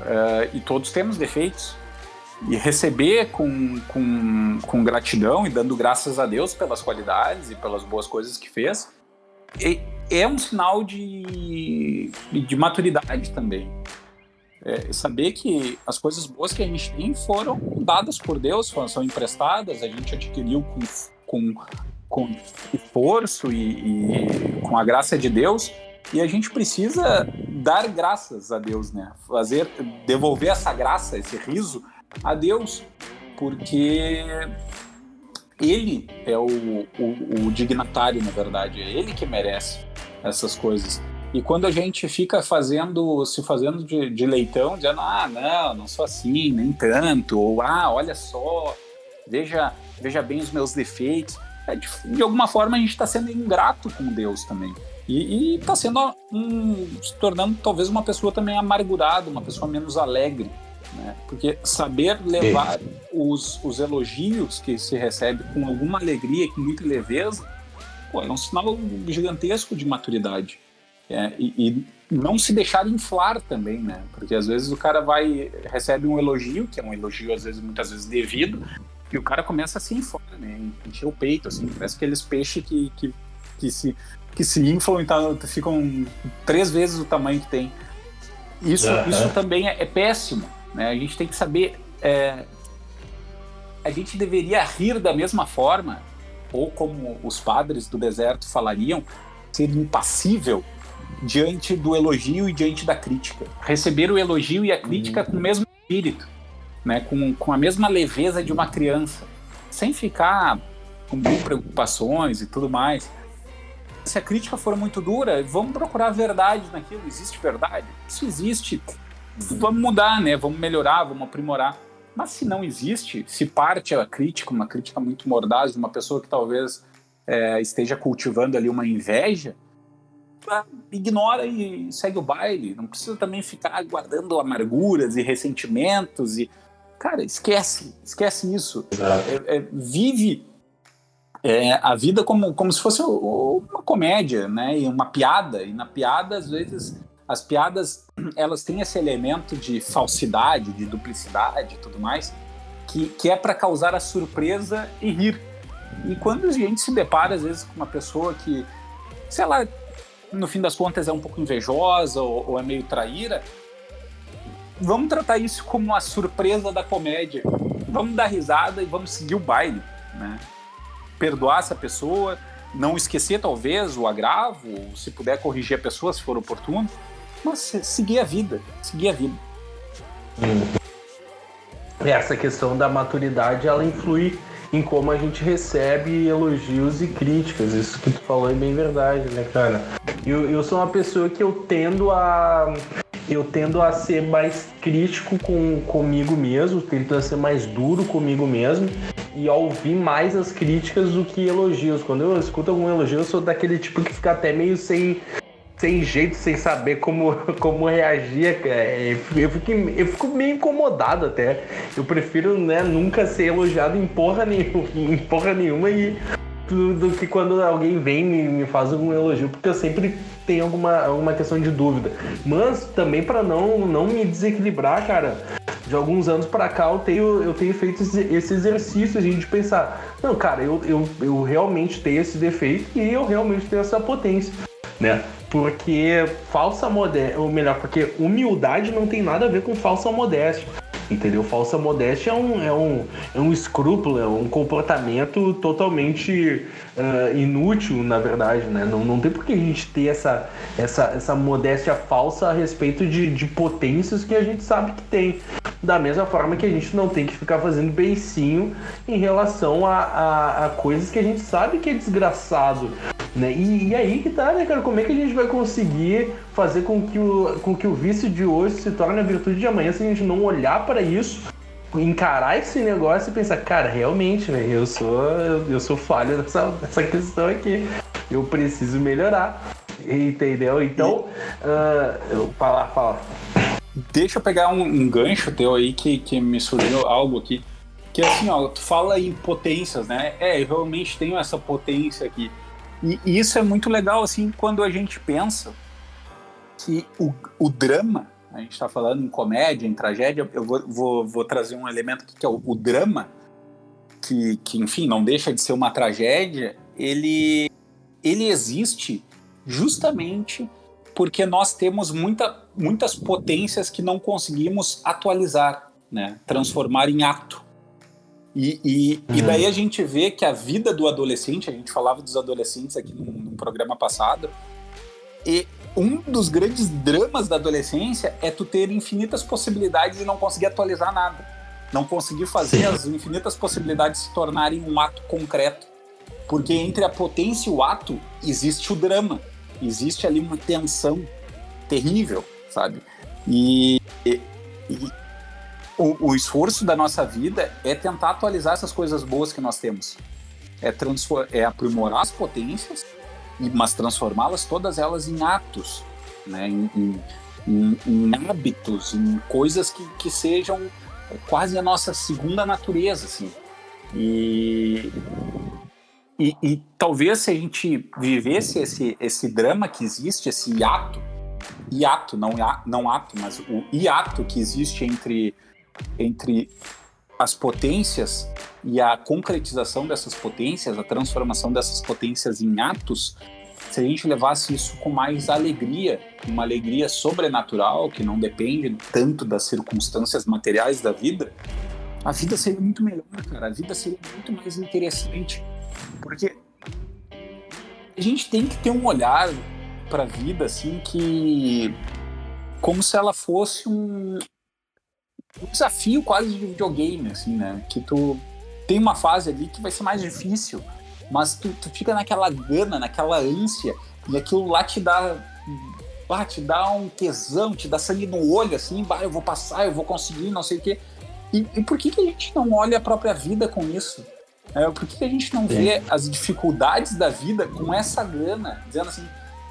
uh, e todos temos defeitos. E receber com, com, com gratidão e dando graças a Deus pelas qualidades e pelas boas coisas que fez é, um sinal de, de maturidade também é, saber que as coisas boas que a gente tem foram dadas por Deus, são emprestadas, a gente adquiriu com, com, com esforço e, e com a graça de Deus, e a gente precisa dar graças a Deus, né? Fazer, devolver essa graça, esse riso a Deus, porque ele é o, o, o dignatário, na verdade, é ele que merece essas coisas. E quando a gente fica fazendo, se fazendo de, de, leitão, dizendo, ah, não, não sou assim, nem tanto, ou ah, olha só, veja, veja bem os meus defeitos, é de, de alguma forma a gente está sendo ingrato com Deus também. E está sendo um, se tornando talvez uma pessoa também amargurada, uma pessoa menos alegre. Né? Porque saber levar os, os elogios que se recebe com alguma alegria, com muita leveza, pô, é um sinal gigantesco de maturidade. É, e, e, não se deixar inflar também, né? Porque às vezes o cara vai, recebe um elogio, que é um elogio às vezes, muitas vezes devido, e o cara começa a se inflar, né? Encher o peito, assim, parece aqueles peixes que, que, que, se, que se inflam e tá, ficam três vezes o tamanho que tem. Isso, uhum. isso também é, é, péssimo, né? A gente tem que saber... É, a gente deveria rir da mesma forma, ou como os padres do deserto falariam, ser impassível diante do elogio e diante da crítica. Receber o elogio e a crítica uhum. com o mesmo espírito, né? com, com a mesma leveza de uma criança, sem ficar com preocupações e tudo mais. Se a crítica for muito dura, vamos procurar verdade naquilo. Existe verdade? Isso existe. Vamos mudar, né? Vamos melhorar, vamos aprimorar. Mas se não existe, se parte a crítica, uma crítica muito mordaz de uma pessoa que talvez é, esteja cultivando ali uma inveja, ignora e segue o baile. Não precisa também ficar guardando amarguras e ressentimentos e cara, esquece, esquece isso. É, é, vive é, a vida como, como se fosse uma comédia, né? E uma piada. E na piada, às vezes, as piadas elas têm esse elemento de falsidade, de duplicidade e tudo mais, que, que é para causar a surpresa e rir. E quando a gente se depara, às vezes, com uma pessoa que, sei lá, no fim das contas é um pouco invejosa ou, ou é meio traíra, vamos tratar isso como uma surpresa da comédia. Vamos dar risada e vamos seguir o baile, né? Perdoar essa pessoa, não esquecer talvez o agravo, se puder corrigir a pessoa se for oportuno, mas seguir a vida, seguir a vida. Essa questão da maturidade, ela influi em como a gente recebe elogios e críticas. Isso que tu falou é bem verdade, né, cara? Eu, eu sou uma pessoa que eu tendo a eu tendo a ser mais crítico com, comigo mesmo, tento a ser mais duro comigo mesmo e ouvir mais as críticas do que elogios. Quando eu escuto algum elogio, eu sou daquele tipo que fica até meio sem, sem jeito, sem saber como, como reagir. Eu fico, eu fico meio incomodado até. Eu prefiro né, nunca ser elogiado em porra, nenhuma, em porra nenhuma e do, que quando alguém vem e me faz algum elogio, porque eu sempre tenho alguma, alguma questão de dúvida. Mas também para não, não me desequilibrar, cara, de alguns anos para cá eu tenho, eu tenho feito esse exercício assim, de pensar, não, cara, eu, eu, eu realmente tenho esse defeito e eu realmente tenho essa potência, né? Porque falsa modéstia, ou melhor, porque humildade não tem nada a ver com falsa modéstia. Entendeu? Falsa modéstia é um, é um, é um escrúpulo, é um comportamento totalmente uh, inútil, na verdade, né? Não, não tem por que a gente ter essa, essa, essa modéstia falsa a respeito de, de potências que a gente sabe que tem. Da mesma forma que a gente não tem que ficar fazendo beicinho em relação a, a, a coisas que a gente sabe que é desgraçado. Né? E, e, aí que tá, né, cara? Como é que a gente vai conseguir fazer com que o, com que o vício de hoje se torne a virtude de amanhã se a gente não olhar para isso, encarar esse negócio e pensar, cara, realmente, velho, eu sou, eu sou falho nessa, nessa questão aqui. Eu preciso melhorar. Entendeu? Então, uh, fala, fala. Deixa eu pegar um, um gancho teu aí que, que me surgiu algo aqui. Que assim, ó, tu fala em potências, né? É, eu realmente tenho essa potência aqui. E, e isso é muito legal, assim, quando a gente pensa que o, o drama, a gente está falando em comédia, em tragédia, eu vou, vou, vou trazer um elemento aqui que é o, o drama, que, que, enfim, não deixa de ser uma tragédia, ele, ele existe justamente porque nós temos muita, muitas potências que não conseguimos atualizar, né? transformar em ato. E, e, uhum. e, daí a gente vê que a vida do adolescente, a gente falava dos adolescentes aqui no, no programa passado, e um dos grandes dramas da adolescência é tu ter infinitas possibilidades e não conseguir atualizar nada. Não conseguir fazer Sim. as infinitas possibilidades se tornarem um ato concreto. Porque entre a potência e o ato existe o drama. Existe ali uma tensão terrível, sabe? E, e, e o, o, esforço da nossa vida é tentar atualizar essas coisas boas que nós temos. É, é aprimorar as potências, mas transformá-las todas elas em atos, né? em, em, em, hábitos, em coisas que, que sejam quase a nossa segunda natureza. Assim. E, e, e, talvez se a gente vivesse esse, esse drama que existe, esse hiato, hiato, não, não ato, mas o hiato que existe entre entre as potências e a concretização dessas potências, a transformação dessas potências em atos, se a gente levasse isso com mais alegria, uma alegria sobrenatural que não depende tanto das circunstâncias materiais da vida, a vida seria muito melhor, cara. A vida seria muito mais interessante. Porque a gente tem que ter um olhar para a vida assim que como se ela fosse um, um desafio quase de videogame, assim, né? Que tu tem uma fase ali que vai ser mais difícil, mas tu, tu fica naquela gana, naquela ânsia, e aquilo lá te dá. Ah, te dá um tesão, te dá sangue no olho, assim, bah, eu vou passar, eu vou conseguir, não sei o quê. E, e por que, que a gente não olha a própria vida com isso? É, por que, que a gente não vê as dificuldades da vida com essa grana? Dizendo assim,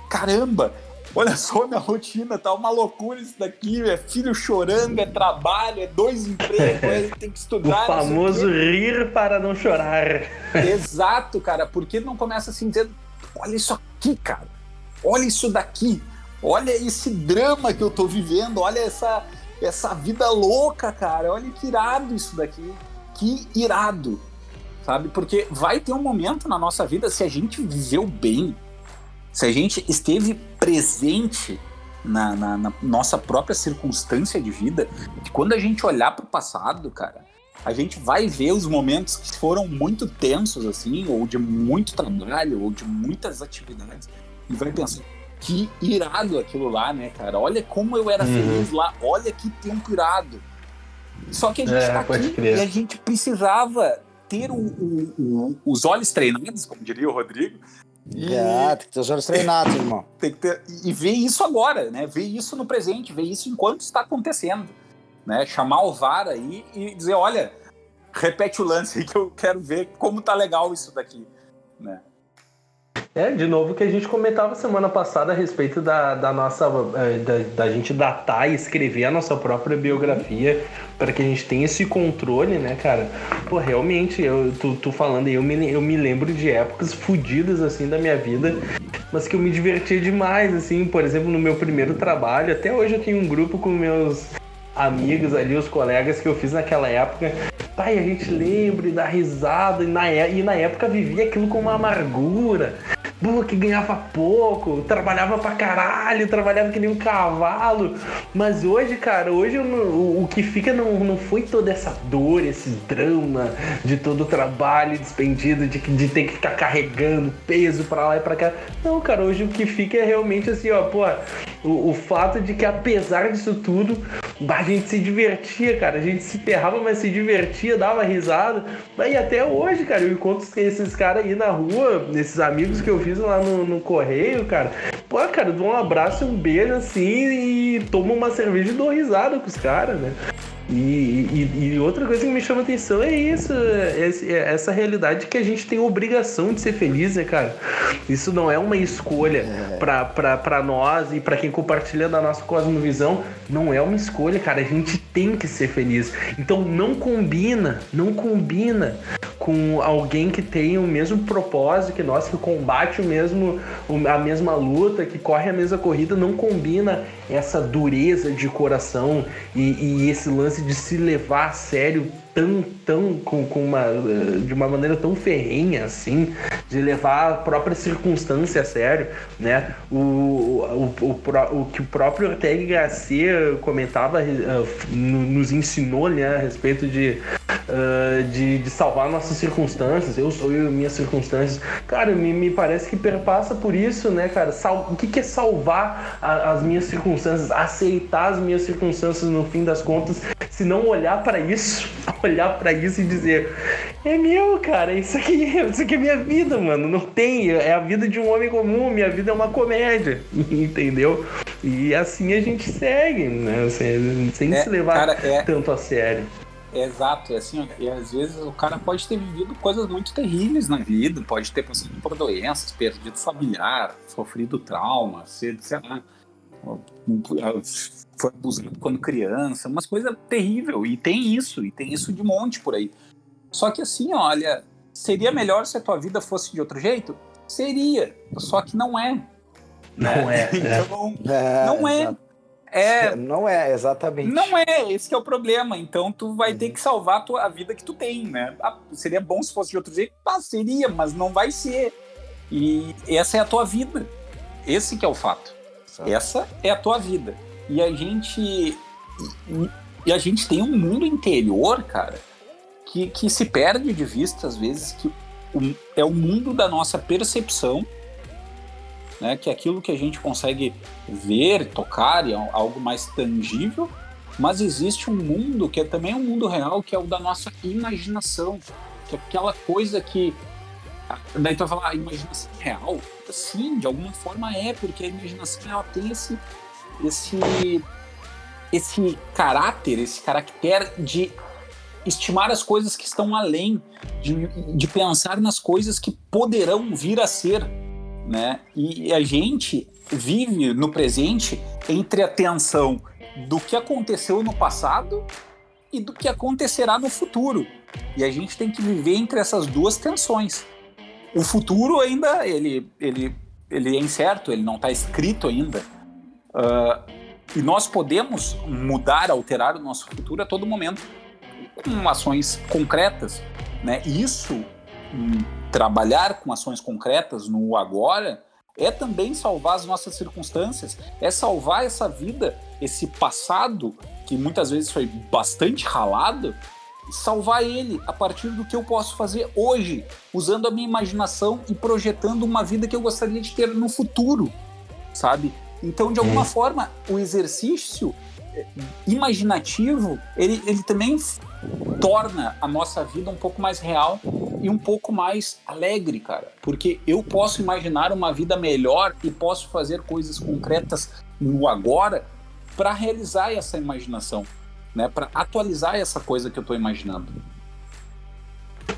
caramba, Olha só minha rotina, tá uma loucura isso daqui, é filho chorando, é trabalho, é dois empregos, é, tem que estudar. o famoso rir para não chorar. Exato, cara, porque não começa assim dizendo, olha isso aqui, cara, olha isso daqui, olha esse drama que eu tô vivendo, olha essa, essa vida louca, cara, olha que irado isso daqui, que irado, sabe? Porque vai ter um momento na nossa vida, se a gente viveu bem, se a gente esteve presente na, na, na nossa própria circunstância de vida, que quando a gente olhar para o passado, cara, a gente vai ver os momentos que foram muito tensos, assim, ou de muito trabalho, ou de muitas atividades, e vai pensar, que irado aquilo lá, né, cara? Olha como eu era uhum. feliz lá, olha que tempo irado. Só que a gente é, tá aqui crer. e a gente precisava ter o, o, o, os olhos treinados, como diria o Rodrigo. E... É, tem que ter os olhos treinados, irmão. Tem que ter, e ver isso agora, né? Ver isso no presente, ver isso enquanto está acontecendo. Né? Chamar o VAR aí e dizer, olha, repete o lance aí que eu quero ver como tá legal isso daqui. Né? É, de novo que a gente comentava semana passada a respeito da, da nossa. Eh, da, da gente datar e escrever a nossa própria biografia para que a gente tenha esse controle, né, cara? Pô, realmente, eu tô, tô falando aí, eu me, eu me lembro de épocas fodidas assim da minha vida, mas que eu me divertia demais, assim, por exemplo, no meu primeiro trabalho. Até hoje eu tenho um grupo com meus amigos ali, os colegas que eu fiz naquela época. Pai, a gente lembra e dá risada, e na, e na época vivia aquilo com uma amargura burro que ganhava pouco, trabalhava pra caralho, trabalhava que nem um cavalo. Mas hoje, cara, hoje o, o que fica não, não foi toda essa dor, esse drama de todo o trabalho despendido, de, de ter que ficar carregando peso pra lá e pra cá. Não, cara, hoje o que fica é realmente assim, ó, pô, o, o fato de que apesar disso tudo, a gente se divertia, cara. A gente se ferrava, mas se divertia, dava risada. E até hoje, cara, eu encontro esses caras aí na rua, esses amigos que eu fiz lá no, no correio, cara. Pô, cara, dou um abraço e um beijo assim e tomo uma cerveja e dou risada com os caras, né? E, e, e, outra coisa que me chama atenção é isso, é essa realidade que a gente tem obrigação de ser feliz, né, cara? Isso não é uma escolha é. para nós e para quem compartilha da nossa cosmovisão, não é uma escolha, cara. A gente tem que ser feliz. Então não combina, não combina com alguém que tem o mesmo propósito que nós, que combate o mesmo, a mesma luta, que corre a mesma corrida, não combina essa dureza de coração e, e esse lance de se levar a sério tão, tão com, com uma, de uma maneira tão ferrenha assim, de levar a própria circunstância a sério, né? O, o, o, o, o que o próprio Ortega Garcia comentava, uh, nos ensinou né, a respeito de, uh, de, de, salvar nossas circunstâncias, eu sou eu e minhas circunstâncias. Cara, me, me parece que perpassa por isso, né, cara? Sal, o que, que é salvar a, as minhas circunstâncias, aceitar as minhas circunstâncias no fim das contas, se não olhar para isso olhar para isso e dizer: é meu, cara, isso aqui, isso aqui é minha vida, mano. Não tem, é a vida de um homem comum, minha vida é uma comédia, entendeu? E assim a gente segue, né? Sem, sem é, se levar cara, é... tanto a sério. Exato, é assim, e às vezes o cara pode ter vivido coisas muito terríveis na vida, pode ter passado por doenças, perdido familiar, sofrido trauma, sei lá, foi abusado quando criança, umas coisas terrível e tem isso, e tem isso de monte por aí. Só que assim, olha, seria melhor se a tua vida fosse de outro jeito? Seria, só que não é. Não é. então, é, não é. É, não é, exatamente. Não é, esse é o problema. Então tu vai uhum. ter que salvar a, tua, a vida que tu tem, né? Ah, seria bom se fosse de outro jeito? Ah, seria, mas não vai ser. E essa é a tua vida. Esse que é o fato. Essa é a tua vida. E a gente. E a gente tem um mundo interior, cara, que, que se perde de vista às vezes, que é o mundo da nossa percepção, né, que é aquilo que a gente consegue ver, tocar, é algo mais tangível, mas existe um mundo que é também um mundo real, que é o da nossa imaginação, que é aquela coisa que. Daí tu vai falar, a imaginação é real? Sim, de alguma forma é, porque a imaginação ela tem esse, esse, esse caráter, esse caractere de estimar as coisas que estão além, de, de pensar nas coisas que poderão vir a ser, né? E a gente vive no presente entre a tensão do que aconteceu no passado e do que acontecerá no futuro. E a gente tem que viver entre essas duas tensões. O futuro ainda ele, ele, ele é incerto, ele não está escrito ainda. Uh, e nós podemos mudar, alterar o nosso futuro a todo momento com ações concretas. Né? Isso, trabalhar com ações concretas no agora, é também salvar as nossas circunstâncias, é salvar essa vida, esse passado que muitas vezes foi bastante ralado, salvar ele a partir do que eu posso fazer hoje, usando a minha imaginação e projetando uma vida que eu gostaria de ter no futuro, sabe? Então, de alguma hum. forma, o exercício eh, imaginativo, ele, ele também torna a nossa vida um pouco mais real e um pouco mais alegre, cara. Porque eu posso imaginar uma vida melhor e posso fazer coisas concretas no agora para realizar essa imaginação, né? Para atualizar essa coisa que eu estou imaginando.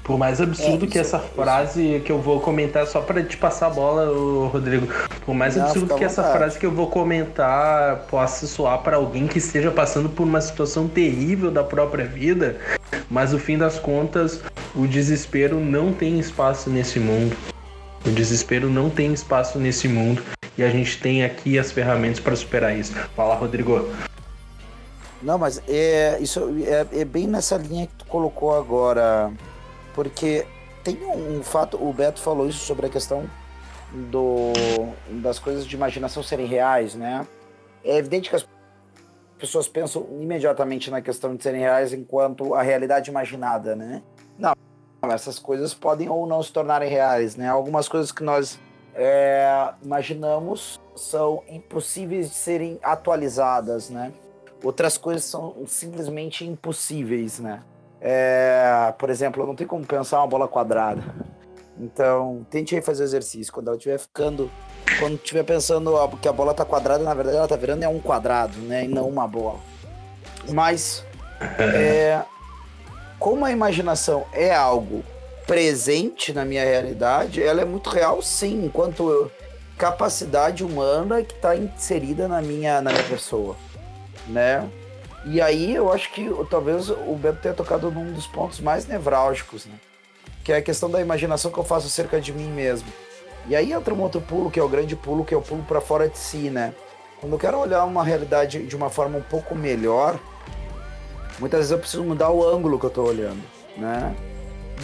Por mais absurdo é, que essa frase que eu vou comentar, só para te passar a bola, Rodrigo. Por mais Não, absurdo que essa frase que eu vou comentar possa soar para alguém que esteja passando por uma situação terrível da própria vida, mas no fim das contas, o desespero não tem espaço nesse mundo. O desespero não tem espaço nesse mundo e a gente tem aqui as ferramentas para superar isso. Fala, Rodrigo. Não, mas é, isso é, é bem nessa linha que tu colocou agora, porque tem um, fato, o Beto falou isso sobre a questão do, das coisas de imaginação serem reais, né? É evidente que as pessoas pensam imediatamente na questão de serem reais enquanto a realidade imaginada, né? Não, essas coisas podem ou não se tornarem reais, né? Algumas coisas que nós é, imaginamos são impossíveis de serem atualizadas, né? Outras coisas são simplesmente impossíveis, né? É, por exemplo, não tem como pensar uma bola quadrada. Então, tente aí fazer exercício. Quando ela estiver ficando. Quando estiver pensando que a bola tá quadrada, na verdade ela tá virando é um quadrado, né? E não uma bola. Mas. É, como a imaginação é algo presente na minha realidade, ela é muito real, sim, enquanto eu, capacidade humana que está inserida na minha, na minha pessoa, né? E aí eu acho que talvez o Beto tenha tocado num dos pontos mais nevrálgicos, né? Que é a questão da imaginação que eu faço acerca de mim mesmo. E aí entra um outro pulo, que é o grande pulo, que é o pulo para fora de si, né? Quando eu quero olhar uma realidade de uma forma um pouco melhor, muitas vezes eu preciso mudar o ângulo que eu estou olhando, né?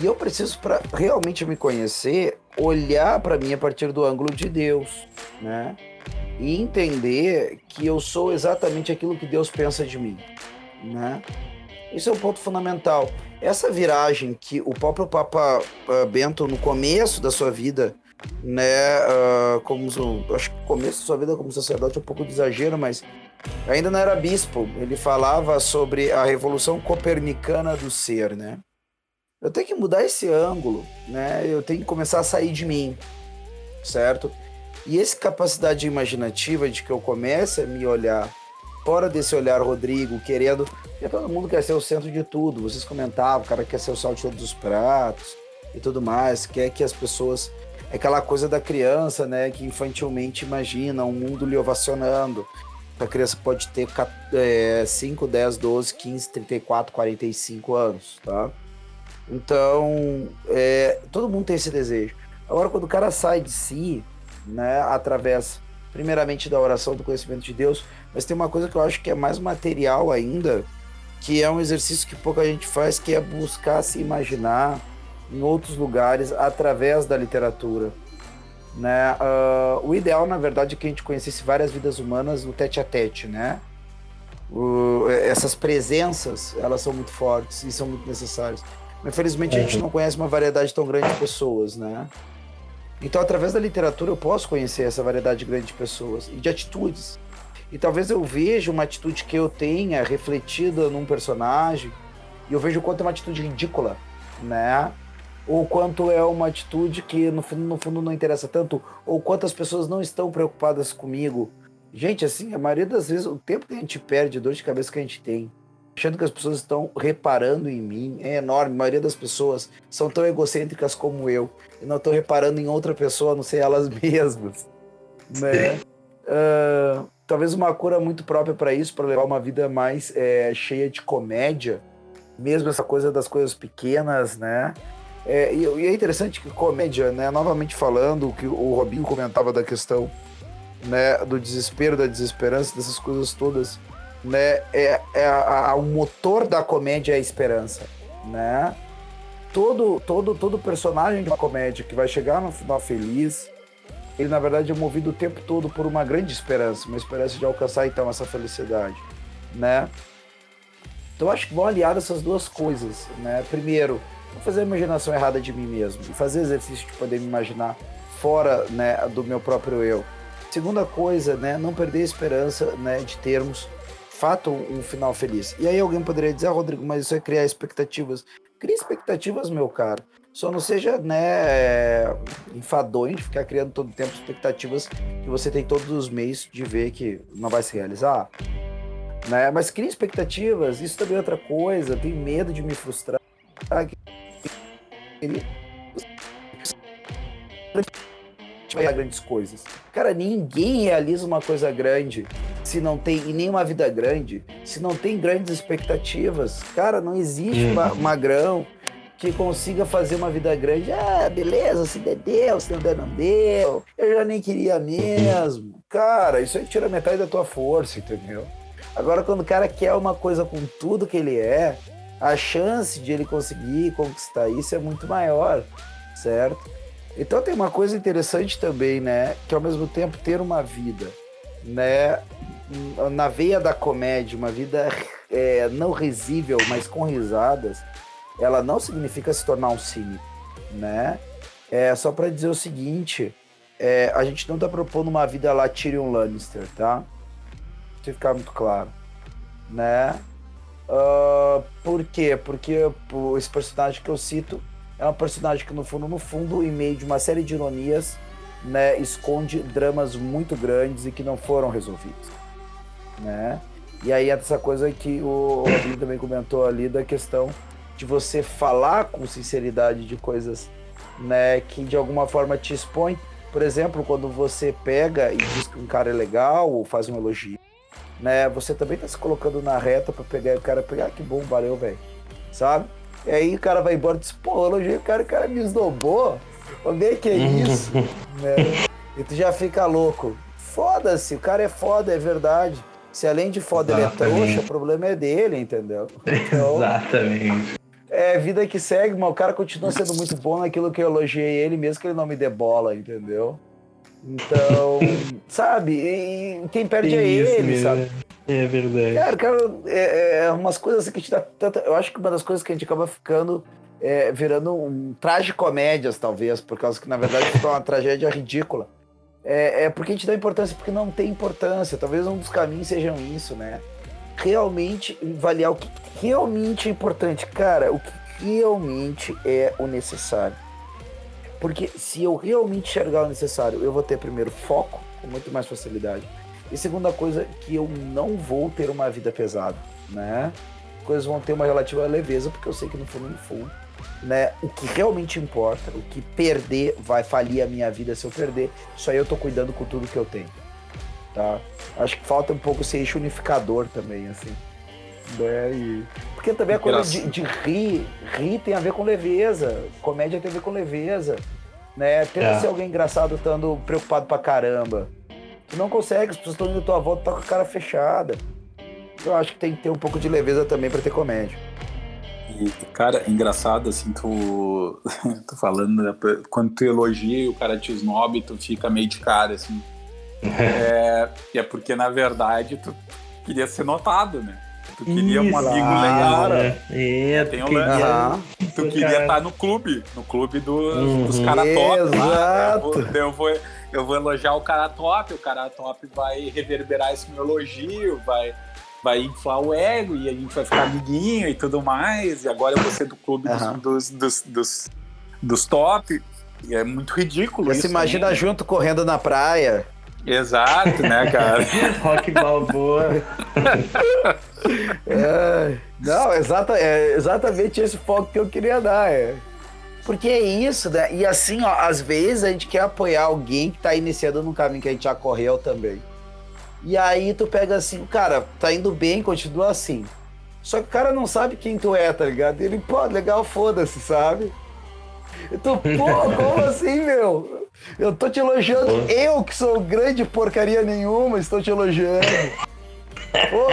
E eu preciso, para realmente me conhecer, olhar para mim a partir do ângulo de Deus, né? E entender que eu sou exatamente aquilo que Deus pensa de mim, né? Isso é um ponto fundamental. Essa viragem que o próprio Papa uh, Bento, no começo da sua vida, né, uh, como acho que começo da sua vida como sacerdote é um pouco de exagero, mas ainda não era bispo. Ele falava sobre a revolução copernicana do ser, né? Eu tenho que mudar esse ângulo, né? Eu tenho que começar a sair de mim, certo? E essa capacidade imaginativa de que eu comece a me olhar fora desse olhar Rodrigo, querendo. Porque todo mundo quer ser o centro de tudo. Vocês comentavam, o cara quer ser o sal de todos os pratos e tudo mais, quer que as pessoas. É aquela coisa da criança, né, que infantilmente imagina um mundo lhe ovacionando. A criança pode ter é, 5, 10, 12, 15, 34, 45 anos, tá? Então, é, todo mundo tem esse desejo. Agora, quando o cara sai de si, né, através primeiramente da oração do conhecimento de Deus, mas tem uma coisa que eu acho que é mais material ainda, que é um exercício que pouca gente faz, que é buscar se imaginar em outros lugares através da literatura. Né? Uh, o ideal, na verdade, é que a gente conhecesse várias vidas humanas no tete a tete, né? Uh, essas presenças, elas são muito fortes e são muito necessárias. Infelizmente, a gente uhum. não conhece uma variedade tão grande de pessoas, né? Então, através da literatura, eu posso conhecer essa variedade grande de pessoas e de atitudes. E talvez eu veja uma atitude que eu tenha refletida num personagem e eu vejo o quanto é uma atitude ridícula, né? Ou quanto é uma atitude que no fundo, no fundo não interessa tanto, ou quantas pessoas não estão preocupadas comigo. Gente, assim, a maioria das vezes, o tempo que a gente perde, a dor de cabeça que a gente tem, achando que as pessoas estão reparando em mim, é enorme. A maioria das pessoas são tão egocêntricas como eu e não estão reparando em outra pessoa, a não ser elas mesmas. Né? Uh, talvez uma cura muito própria para isso, para levar uma vida mais é, cheia de comédia, mesmo essa coisa das coisas pequenas, né? É, e, e, é interessante que comédia, né? Novamente falando, o que o Robinho comentava da questão né, do desespero, da desesperança, dessas coisas todas né? É, é a, a, o motor da comédia é a esperança, né? Todo, todo, todo personagem de uma comédia que vai chegar no final feliz, ele na verdade é movido o tempo todo por uma grande esperança, uma esperança de alcançar então essa felicidade, né? Então acho que vão aliar essas duas coisas, né? Primeiro, fazer a imaginação errada de mim mesmo fazer exercício de poder me imaginar fora, né, do meu próprio eu. Segunda coisa, né, não perder a esperança, né, de termos fato um final feliz. E aí alguém poderia dizer, ah, Rodrigo, mas isso é criar expectativas. Cria expectativas, meu caro. Só não seja, né, enfadonho de ficar criando todo o tempo expectativas que você tem todos os meses de ver que não vai se realizar. Né? Mas cria expectativas, isso também é outra coisa. Tenho medo de me frustrar. grandes coisas. Cara, ninguém realiza uma coisa grande se não tem e nem uma vida grande, se não tem grandes expectativas. Cara, não existe uhum. magrão que consiga fazer uma vida grande. Ah, beleza, se der, deu, se não der, não deu. Eu já nem queria mesmo. Cara, isso aí tira metade da tua força, entendeu? Agora, quando o cara quer uma coisa com tudo que ele é, a chance de ele conseguir conquistar isso é muito maior, certo? Então tem uma coisa interessante também, né? Que ao mesmo tempo ter uma vida, né? Na veia da comédia, uma vida é, não risível, mas com risadas, ela não significa se tornar um cínico, né? É só para dizer o seguinte: é, a gente não tá propondo uma vida lá Tyrion Lannister, tá? Tem que ficar muito claro, né? Uh, por quê? Porque esse personagem que eu cito é um personagem que no fundo, no fundo, em meio de uma série de ironias, né, esconde dramas muito grandes e que não foram resolvidos, né? E aí essa coisa que o Robinho também comentou ali da questão de você falar com sinceridade de coisas, né, que de alguma forma te expõe. Por exemplo, quando você pega e diz que um cara é legal ou faz um elogio, né? Você também tá se colocando na reta para pegar o cara pegar, ah, que bom, valeu, velho. Sabe? E aí o cara vai embora e diz, pô, elogiei o cara, o cara me esnobou. Onde é que é isso? né? E tu já fica louco. Foda-se, o cara é foda, é verdade. Se além de foda Exatamente. ele é trouxa, o problema é dele, entendeu? Então, Exatamente. É vida que segue, mas o cara continua sendo muito bom naquilo que eu elogiei ele, mesmo que ele não me dê bola, entendeu? Então, sabe? E quem perde é ele, mesmo. sabe? É verdade. Cara, cara é, é, umas coisas que a gente dá tanta. Eu acho que uma das coisas que a gente acaba ficando é, virando um traje comédias, talvez, por causa que, na verdade, é uma tragédia ridícula. É, é porque a gente dá importância, porque não tem importância. Talvez um dos caminhos sejam isso, né? Realmente avaliar o que realmente é importante. Cara, o que realmente é o necessário. Porque se eu realmente enxergar o necessário, eu vou ter primeiro foco com muito mais facilidade. E segunda coisa, que eu não vou ter uma vida pesada, né? Coisas vão ter uma relativa leveza, porque eu sei que no fundo, no fundo, né? O que realmente importa, o que perder vai falir a minha vida se eu perder, aí eu tô cuidando com tudo que eu tenho, tá? Acho que falta um pouco esse eixo unificador também, assim. Né? E... Porque também a coisa de, de, rir, rir tem a ver com leveza, comédia tem a ver com leveza, né? Tenta é. ser alguém engraçado estando preocupado pra caramba. Tu não consegue, as pessoas estão indo à tua volta, tá com a cara fechada. Eu acho que tem que ter um pouco de leveza também para ter comédia. E, cara, engraçado, assim, tu, tu falando, né, quando tu elogia e o cara te esnobe, tu fica meio de cara, assim. é, é porque, na verdade, tu queria ser notado, né? Tu queria Isso, um amigo legal. Né? É, Tem um queria... Tu queria estar no clube, no clube do, uhum. dos caras top lá. Eu vou, eu, vou, eu vou elogiar o cara top, o cara top vai reverberar esse meu elogio, vai, vai inflar o ego e a gente vai ficar amiguinho e tudo mais. E agora eu vou ser do clube uhum. dos, dos, dos, dos, top. E é muito ridículo Você isso. Você imagina também, junto correndo na praia. Exato, né, cara? Rock Balboa. é, não, exata, é exatamente esse foco que eu queria dar. É. Porque é isso, né? E assim, ó, às vezes a gente quer apoiar alguém que tá iniciando no caminho que a gente já correu também. E aí tu pega assim, cara, tá indo bem, continua assim. Só que o cara não sabe quem tu é, tá ligado? Ele, pô, legal, foda-se, sabe? Eu tô, pô, como assim, meu? Eu tô te elogiando, eu que sou grande porcaria nenhuma, estou te elogiando. Pô,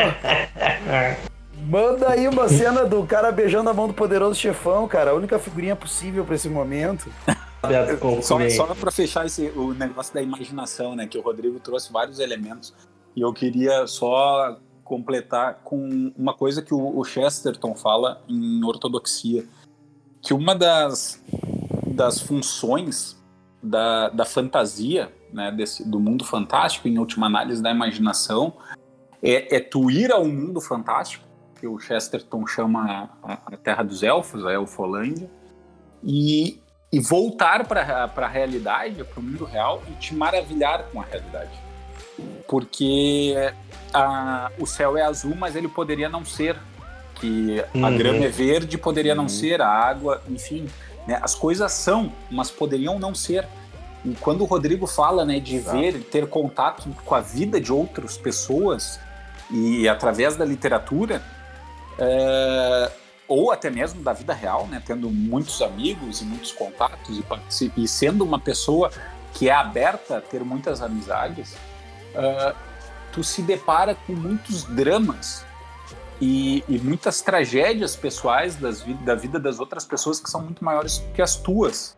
manda aí uma cena do cara beijando a mão do poderoso chefão, cara. A única figurinha possível pra esse momento. Só, só para fechar esse, o negócio da imaginação, né? Que o Rodrigo trouxe vários elementos. E eu queria só completar com uma coisa que o, Chesterton fala em Ortodoxia. Que uma das, das funções da, da fantasia, né, desse, do mundo fantástico, em última análise da imaginação, é, é tu ir ao mundo fantástico, que o Chesterton chama a, a Terra dos Elfos, a Elfolândia, e, e voltar para a realidade, para o mundo real, e te maravilhar com a realidade. Porque a, o céu é azul, mas ele poderia não ser. Que a uhum. grama é verde, poderia uhum. não ser, a água, enfim. Né, as coisas são, mas poderiam não ser. E quando o Rodrigo fala né, de Exato. ver, ter contato com a vida de outras pessoas, e através da literatura, é, ou até mesmo da vida real, né, tendo muitos amigos e muitos contatos e, e sendo uma pessoa que é aberta a ter muitas amizades, uh, tu se depara com muitos dramas e, e muitas tragédias pessoais das, da vida das outras pessoas que são muito maiores que as tuas.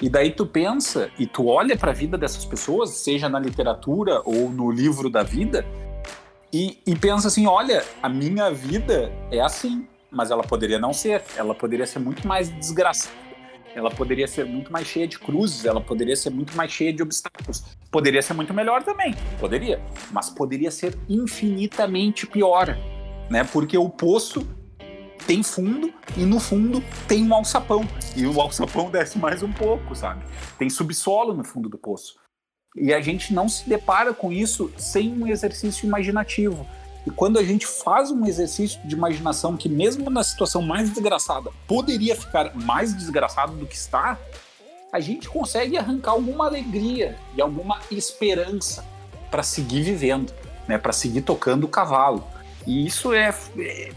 E daí tu pensa e tu olha para a vida dessas pessoas, seja na literatura ou no livro da vida, e, e pensa assim: olha, a minha vida é assim mas ela poderia não ser. Ela poderia ser muito mais desgraçada. Ela poderia ser muito mais cheia de cruzes, ela poderia ser muito mais cheia de obstáculos. Poderia ser muito melhor também, poderia, mas poderia ser infinitamente pior, né? Porque o poço tem fundo e no fundo tem um alçapão. E o alçapão desce mais um pouco, sabe? Tem subsolo no fundo do poço. E a gente não se depara com isso sem um exercício imaginativo. E quando a gente faz um exercício de imaginação que, mesmo na situação mais desgraçada, poderia ficar mais desgraçado do que está, a gente consegue arrancar alguma alegria e alguma esperança para seguir vivendo, né? para seguir tocando o cavalo. E isso é, é,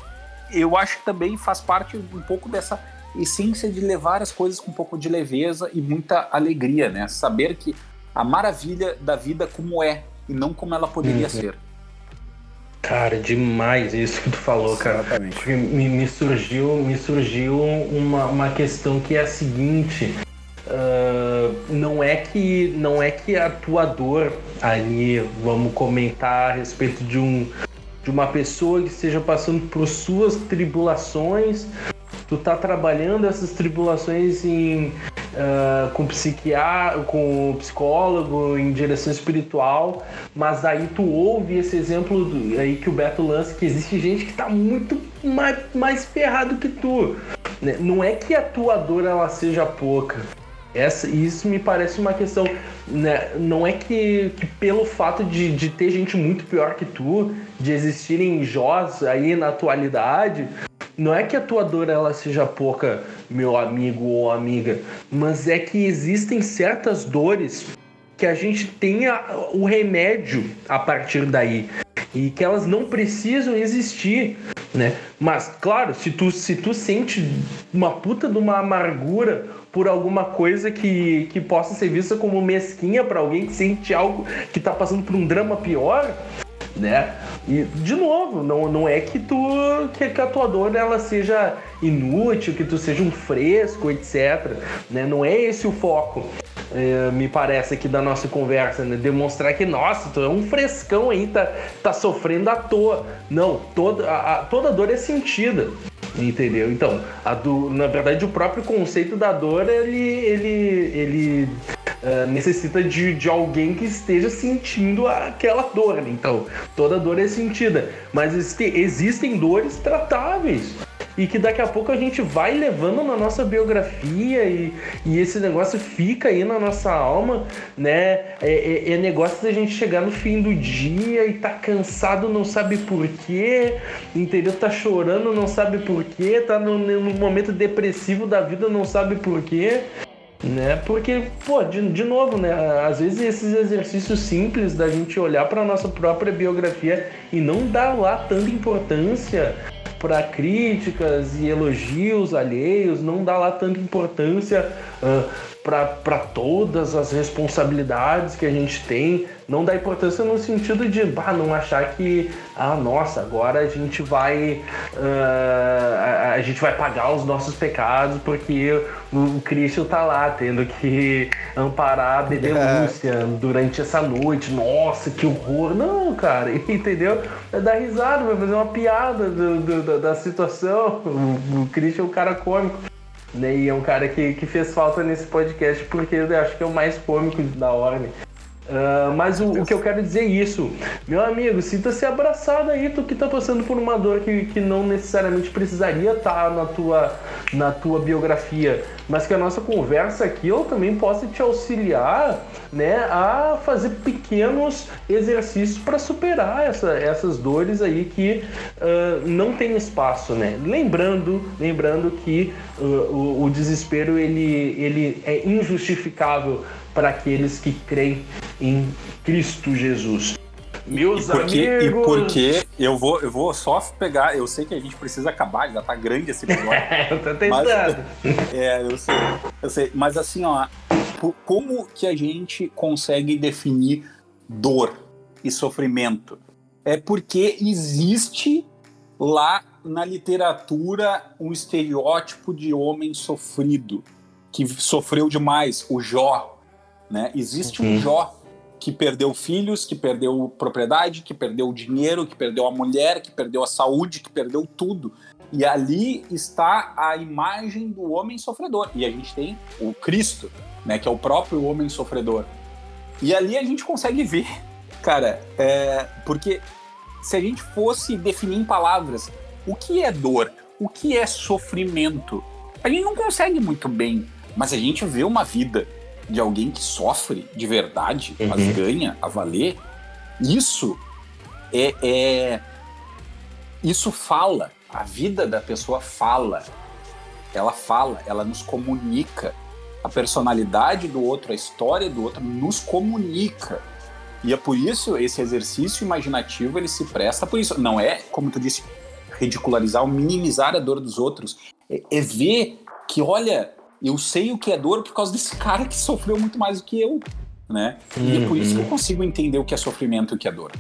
eu acho que também faz parte um pouco dessa essência de levar as coisas com um pouco de leveza e muita alegria, né? Saber que a maravilha da vida como é e não como ela poderia uhum. ser. Cara, demais isso que tu falou, cara. Exatamente. Porque me, me surgiu, me surgiu uma, uma questão que é a seguinte. Uh, não é que não é que a tua dor ali, vamos comentar a respeito de um de uma pessoa que esteja passando por suas tribulações, tu tá trabalhando essas tribulações em uh, com psiquiatra, com psicólogo, em direção espiritual, mas aí tu ouve esse exemplo do, aí que o Beto lança, que existe gente que tá muito mais, mais ferrado que tu. Né? Não é que a tua dor ela seja pouca. Essa, isso me parece uma questão. Né? Não é que, que pelo fato de, de ter gente muito pior que tu, de existirem Jós aí na atualidade, não é que a tua dor ela seja pouca, meu amigo ou amiga, mas é que existem certas dores que a gente tenha o remédio a partir daí e que elas não precisam existir, né? Mas claro, se tu se tu sente uma puta de uma amargura por alguma coisa que, que possa ser vista como mesquinha para alguém que sente algo que tá passando por um drama pior, né? E de novo, não, não é que tu que, que a tua dor ela seja inútil, que tu seja um fresco, etc. Né? Não é esse o foco. É, me parece aqui da nossa conversa, né? Demonstrar que, nossa, tu é um frescão aí, tá, tá sofrendo à toa. Não, toda a, a toda dor é sentida. Entendeu? Então, do, na verdade, o próprio conceito da dor, ele, ele, ele uh, necessita de, de alguém que esteja sentindo aquela dor. Né? Então, toda dor é sentida. Mas existe, existem dores tratáveis e que daqui a pouco a gente vai levando na nossa biografia e, e esse negócio fica aí na nossa alma, né? É, é, é negócio da gente chegar no fim do dia e tá cansado, não sabe por quê, entendeu? Tá chorando, não sabe por quê, tá no, no momento depressivo da vida, não sabe por quê né? Porque, pô, de, de novo, né? Às vezes esses exercícios simples da gente olhar para nossa própria biografia e não dar lá tanta importância para críticas e elogios alheios, não dá lá tanta importância uh, para todas as responsabilidades que a gente tem, não dá importância no sentido de bah, não achar que, ah, nossa, agora a gente vai uh, a, a, gente vai pagar os nossos pecados porque o, o Cristo tá lá tendo que amparar a Bedelúcia é. durante essa noite. Nossa, que horror! Não, cara, entendeu? É dar risada, vai fazer uma piada do, do, da, da, situação. O, o Cristo é um cara cômico. Né? E é um cara que, que fez falta nesse podcast porque eu acho que é o mais cômico da ordem. Uh, mas o, o, que eu quero dizer é isso, meu amigo, sinta-se abraçado aí, tu que tá passando por uma dor que, que não necessariamente precisaria estar tá na tua, na tua biografia, mas que a nossa conversa aqui eu também possa te auxiliar né, a fazer pequenos exercícios para superar essa, essas dores aí que uh, não tem espaço, né? Lembrando, lembrando que uh, o, o desespero ele, ele é injustificável para aqueles que creem em Cristo Jesus. Meus e porque, amigos. E porque eu vou, eu vou só pegar. Eu sei que a gente precisa acabar, já tá grande esse episódio. eu tô tentando. Mas, é, eu sei, eu sei. Mas assim, ó, como que a gente consegue definir dor e sofrimento? É porque existe lá na literatura um estereótipo de homem sofrido, que sofreu demais, o Jó, né? Existe um uhum. Jó que perdeu filhos, que perdeu propriedade, que perdeu dinheiro, que perdeu a mulher, que perdeu a saúde, que perdeu tudo. E ali está a imagem do homem sofredor. E a gente tem o Cristo, né, que é o próprio homem sofredor. E ali a gente consegue ver, cara, é, porque se a gente fosse definir em palavras o que é dor, o que é sofrimento, a gente não consegue muito bem, mas a gente vê uma vida de alguém que sofre de verdade, uhum. mas ganha a valer, isso é, é, Isso fala. A vida da pessoa fala. Ela fala, ela nos comunica. A personalidade do outro, a história do outro nos comunica. E é por isso esse exercício imaginativo ele se presta por isso. Não é, como tu disse, ridicularizar ou minimizar a dor dos outros. É, é ver que, olha, eu sei o que é dor por causa desse cara que sofreu muito mais do que eu, né? Uhum. E é por isso que eu uhum. consigo entender o que é sofrimento e o que é dor.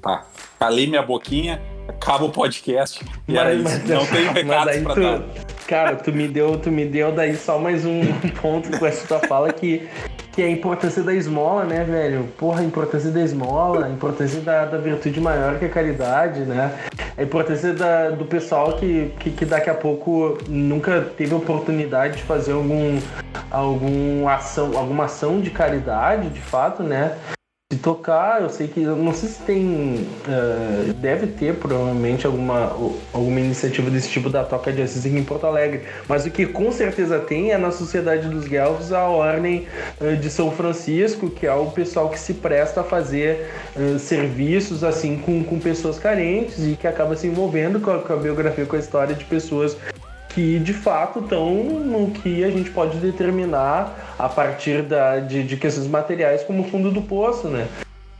Tá, calei minha boquinha, acaba o podcast e mas, isso. Mas, não tenho recados pra tu, dar. Cara, tu me deu, tu me deu daí só mais um ponto com essa tua fala que que é a importância da esmola, né, velho? Porra, a importância da esmola, a importância da, da virtude maior que a caridade, né? A importância da, do pessoal que, que, que, daqui a pouco nunca teve oportunidade de fazer algum, algum ação, alguma ação de caridade, de fato, né? De tocar, eu sei que não sei se tem, uh, deve ter provavelmente alguma, alguma iniciativa desse tipo da Toca de Assis aqui em Porto Alegre, mas o que com certeza tem é na Sociedade dos Guelfos a Ordem uh, de São Francisco, que é o pessoal que se presta a fazer uh, serviços assim com, com pessoas carentes e que acaba se envolvendo com a, com a biografia, com a história de pessoas que de fato estão no que a gente pode determinar a partir da, de, de questões materiais como fundo do poço, né?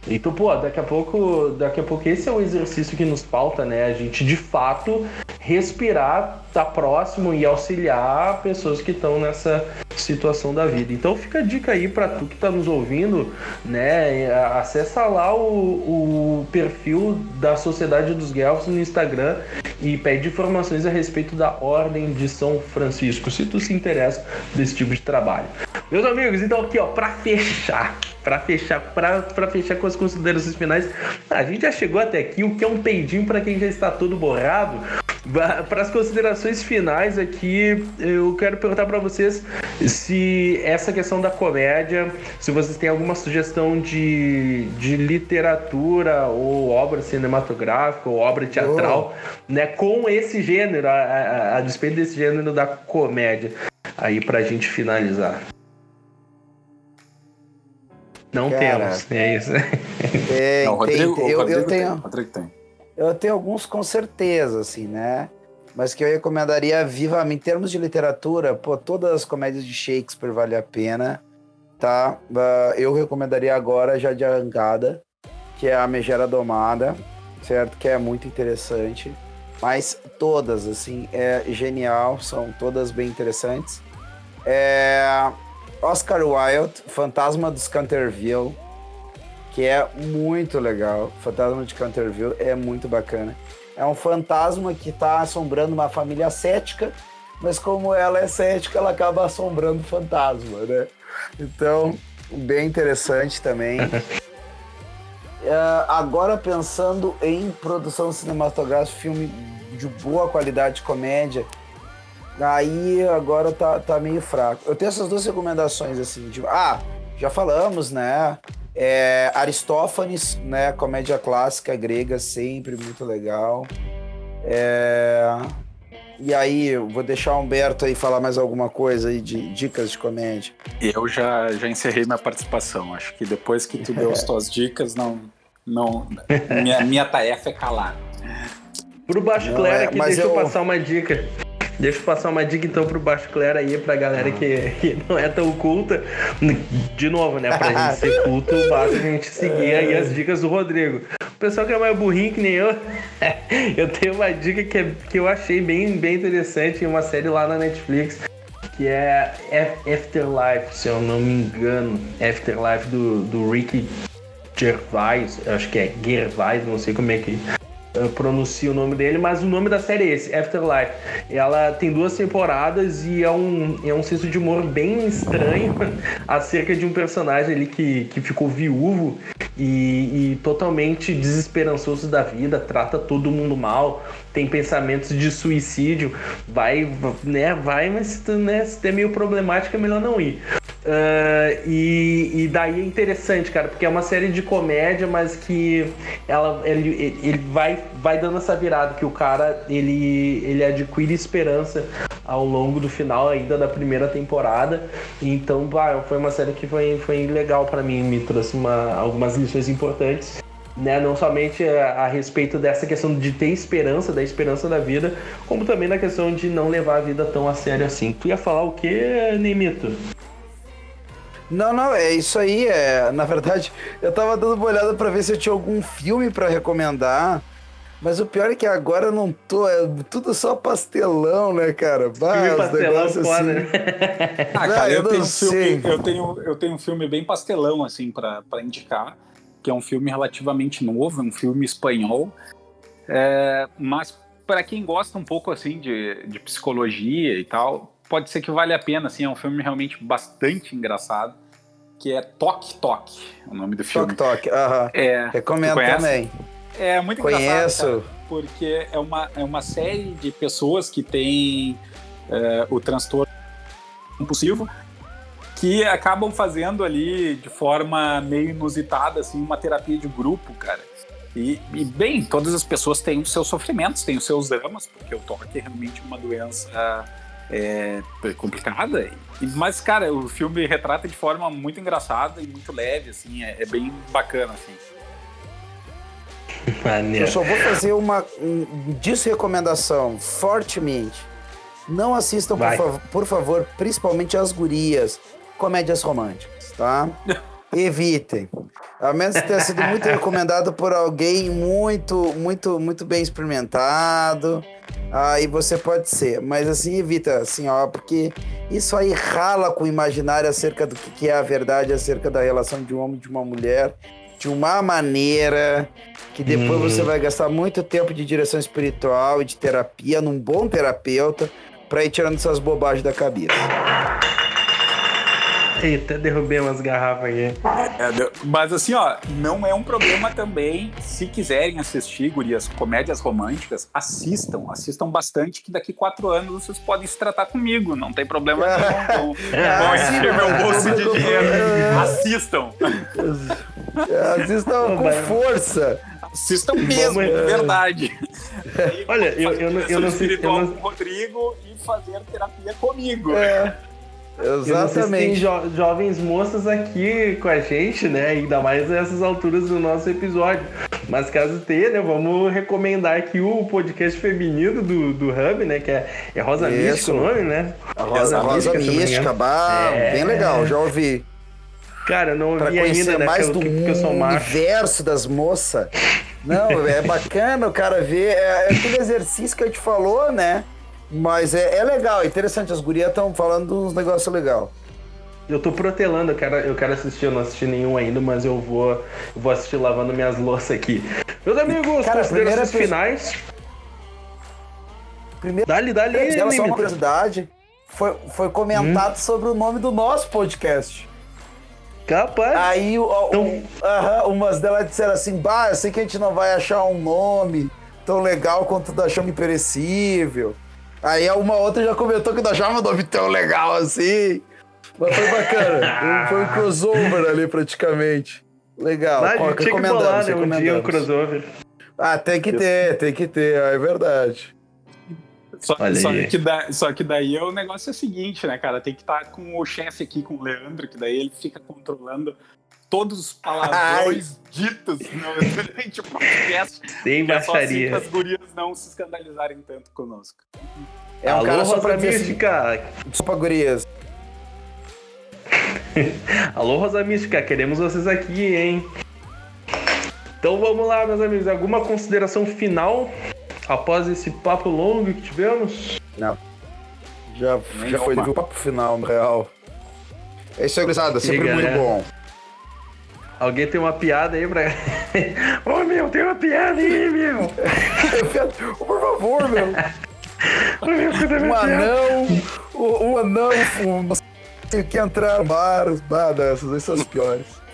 Então, pô, daqui a pouco, daqui a pouco esse é um exercício que nos falta, né? A gente de fato respirar, estar tá próximo e auxiliar pessoas que estão nessa situação da vida. Então fica a dica aí para tu que está nos ouvindo, né? Acessa lá o, o perfil da Sociedade dos Guelfos no Instagram e pede informações a respeito da Ordem de São Francisco, se tu se interessa desse tipo de trabalho. Meus amigos, então aqui ó, para fechar, para fechar, para fechar com as considerações finais, a gente já chegou até aqui, o que é um peidinho para quem já está todo borrado. Para as considerações finais aqui, eu quero perguntar para vocês se essa questão da comédia, se vocês têm alguma sugestão de, de literatura ou obra cinematográfica ou obra teatral, oh. né, com esse gênero, a, a, a despeito desse gênero da comédia, aí para a gente finalizar. Não Cara, temos, é isso. É, Não, Rodrigo, tem, eu, Rodrigo eu tenho, tem, Rodrigo tem. Eu tenho alguns com certeza, assim, né? Mas que eu recomendaria vivamente. Em termos de literatura, pô, todas as comédias de Shakespeare vale a pena, tá? Ah, eu recomendaria agora já de arrancada, que é a Megera Domada, certo? Que é muito interessante. Mas todas, assim, é genial, são todas bem interessantes. É... Oscar Wilde, Fantasma dos Canterville, que é muito legal. Fantasma de Canterville é muito bacana. É um fantasma que está assombrando uma família cética, mas como ela é cética, ela acaba assombrando o fantasma, né? Então, bem interessante também. É, agora pensando em produção cinematográfica, filme de boa qualidade, comédia, aí agora tá, tá meio fraco. Eu tenho essas duas recomendações, assim, de, ah, já falamos, né? É, Aristófanes, né? Comédia clássica grega, sempre muito legal. É, e aí, eu vou deixar o Humberto aí falar mais alguma coisa aí de dicas de comédia. Eu já, já encerrei minha participação. Acho que depois que tu deu as tuas dicas, não, não, minha, minha tarefa é calar. Pro Baixo Clero é, aqui, mas deixa eu... eu- passar uma dica. Deixa eu passar uma dica então pro Baixo Clero aí, pra galera que, que não é tão culta. De novo, né? Pra gente ser culto, basta a gente seguir aí as dicas do Rodrigo. O pessoal que é mais burrinho que nem eu, eu tenho uma dica que, é- que eu achei bem, bem interessante em uma série lá na Netflix. Que é Af- Afterlife, se eu não me engano. Afterlife do, do Ricky Gervais, acho que é Gervais, não sei como é que eu pronuncio o nome dele, mas o nome da série é esse, Afterlife. Ela tem duas temporadas e é um, é um senso de humor bem estranho acerca de um personagem ali que, que ficou viúvo e, e totalmente desesperançoso da vida, trata todo mundo mal, tem pensamentos de suicídio, vai, né, vai, mas né, se é meio problemático é melhor não ir. Ah, e, e daí é interessante, cara, porque é uma série de comédia, mas que ela, ele, ele vai, vai dando essa virada, que o cara ele, ele adquire esperança ao longo do final ainda da primeira temporada. Então, bah, foi uma série que foi, foi legal pra mim, me trouxe uma, algumas lições importantes. Né, não somente a, a respeito dessa questão de ter esperança, da esperança da vida, como também na questão de não levar a vida tão a sério assim. Tu ia falar o que, Nemito? Não, não, é isso aí. É, na verdade, eu tava dando uma olhada pra ver se eu tinha algum filme pra recomendar. Mas o pior é que agora eu não tô. É tudo só pastelão, né, cara? Bah, Filme os pastelão negócios foda, assim. né? Ah, cara, eu eu, não tenho um sei. filme, eu, tenho, eu tenho um filme bem pastelão, assim, pra pra indicar, que é um filme relativamente novo, é um filme espanhol, é, mas para quem gosta um pouco, assim, de, de psicologia e tal, pode ser que vale a pena, assim, é um filme realmente bastante engraçado, que é Toque Toque, o nome do filme. Toque, toque. Aham. É, Recomendo Tu conhece? também. é muito engraçado, Conheço. cara, porque é uma, é uma série de pessoas que têm é, o transtorno compulsivo que acabam fazendo ali de forma meio inusitada assim uma terapia de grupo, cara. E, e, bem, todas as pessoas têm os seus sofrimentos, têm os seus dramas, porque o toque é realmente uma doença é, complicada. E- mas, cara, o filme retrata de forma muito engraçada e muito leve, assim, é, é bem bacana, assim. Maneiro. Eu só vou fazer uma um, desrecomendação fortemente. Não assistam, por, fav- por favor, principalmente as gurias, comédias românticas, tá? Evitem. A menos que tenha sido muito recomendado por alguém muito, muito, muito bem experimentado. Aí você pode ser. Mas assim, evita, assim, ó, porque isso aí rala com o imaginário acerca do que é a verdade, acerca da relação de um homem e de uma mulher, de uma maneira que depois Hum. você vai gastar muito tempo de direção espiritual e de terapia num bom terapeuta pra ir tirando essas bobagens da cabeça. Eita, derrubei umas garrafas aqui. É, mas assim, ó, não é um problema também. Se quiserem assistir, gurias, comédias românticas, assistam, assistam bastante, que daqui quatro anos vocês podem se tratar comigo, não tem problema nenhum. Vão, Ah, sim, encher meu bolso de tô dinheiro. Assistam. Assistam com força. Assistam mesmo, Vamos- de verdade. Olha, eu- eu não- eu não sei- eu não- com o Rodrigo e fazer terapia comigo. É, Se tem exatamente. jo- jovens moças aqui com a gente, né? Ainda mais nessas alturas do nosso episódio. Mas caso tenha, né? Vamos recomendar aqui o podcast feminino do, do Hub, né? Que é, é Rosa Isso. Mística o nome, né? A Rosa, Rosa me Mística, engano. bah, É. bem legal, já ouvi. Cara, eu não Pra ouvi conhecer ainda, né? mais do eu- porque eu sou universo das moças. Não, é bacana o cara ver. É, é aquele exercício que a gente falou, né? Mas é, é legal, é interessante. As gurias estão falando uns negócios legais. Eu tô protelando, eu quero, eu quero assistir, eu não assisti nenhum ainda, mas eu vou, eu vou assistir lavando minhas louças aqui. Meus amigos, Cara, considerações primeira finais. Primeiro, Dali, dali, dela só uma curiosidade. Foi, foi comentado Hum? sobre o nome do nosso podcast. Capaz. Aí o- Então- aham, umas delas disseram assim: Bah, eu sei que a gente não vai achar um nome tão legal quanto da Chama Imperecível. Aí uma outra já comentou que da Chama é um nome tão legal assim. Mas foi bacana. foi um crossover ali praticamente. Legal. Mas Ó, tinha que bolar, né? Um dia um crossover. Ah, tem que ter, tem que ter, é verdade. Só, só que da- só que daí o negócio é o seguinte, né, cara? Tem que estar com o chefe aqui, com o Leandro, que daí ele fica controlando todos os palavrões ditos no, durante o podcast. Sem é só assim baixaria. as gurias não se escandalizarem tanto conosco. É um Alô, cara só Rosa pra assim, Mística. desculpa, gurias. Alô, Rosa Mística, queremos vocês aqui, hein? Então vamos lá, meus amigos. Alguma consideração final após esse papo longo que tivemos? Não. Já, Nem já foi o papo final, na real. É isso aí, gurizada. Sempre muito né? bom. Alguém tem uma piada aí pra. Ô meu, tem uma piada aí, meu! Por favor, meu. Um anão. Um anão. Um, o que entrar no dessas, essas são as piores.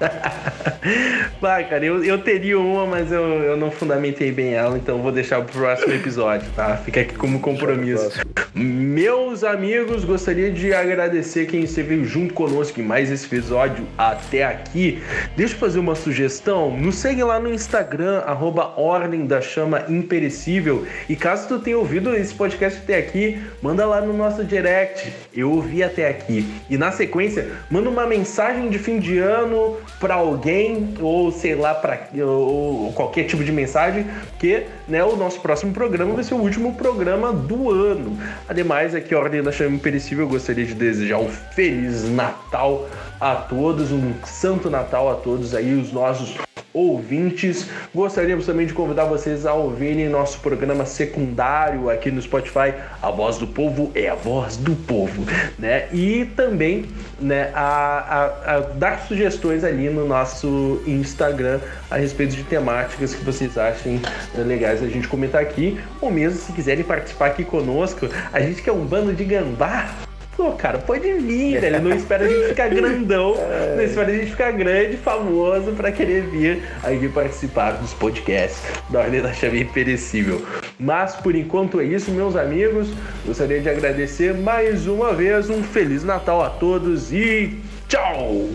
Vai, cara, eu, eu teria uma, mas eu, eu não fundamentei bem ela, então vou deixar pro próximo episódio, tá? Fica aqui como compromisso. Meus amigos, gostaria de agradecer quem esteve junto conosco em mais esse episódio até aqui. Deixa eu fazer uma sugestão. Nos segue lá no Instagram, arroba Ordem da Chama Imperecível. E caso tu tenha ouvido esse podcast até aqui, manda lá no nosso direct. Eu ouvi até aqui. E na sequência, manda uma mensagem de fim de ano para alguém, ou sei lá, para ou qualquer tipo de mensagem, porque né, o nosso próximo programa vai ser o último programa do ano. Ademais, aqui, a Ordem da Chama Imperecível, eu gostaria de desejar um Feliz Natal a todos, um Santo Natal a todos aí, os nossos ouvintes. Gostaríamos também de convidar vocês a ouvirem nosso programa secundário aqui no Spotify. A voz do povo é a voz do povo, né? E também, né, a, a- a dar sugestões ali no nosso Instagram a respeito de temáticas que vocês achem eh, legais a gente comentar aqui, ou mesmo se quiserem participar aqui conosco, a gente que é um bando de gambá. Pô, cara, pode vir, velho. Não espera a gente ficar grandão, não espera a gente ficar grande, famoso, pra querer vir aqui participar dos podcasts da Ordem da Chave Imperecível. Mas por enquanto é isso, meus amigos. Gostaria de agradecer mais uma vez. Um Feliz Natal a todos e tchau!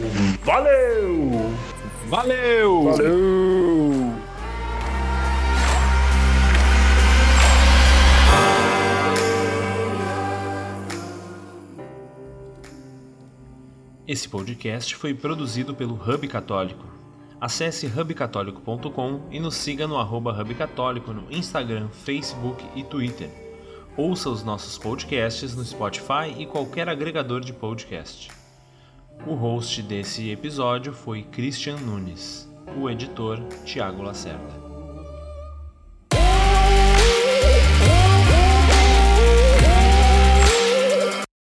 Valeu! Valeu! Valeu! Esse podcast foi produzido pelo Hub Católico. Acesse hubcatólico.com e nos siga no arroba Hub Católico no Instagram, Facebook e Twitter. Ouça os nossos podcasts no Spotify e qualquer agregador de podcast. O host desse episódio foi Christian Nunes, o editor Tiago Lacerda.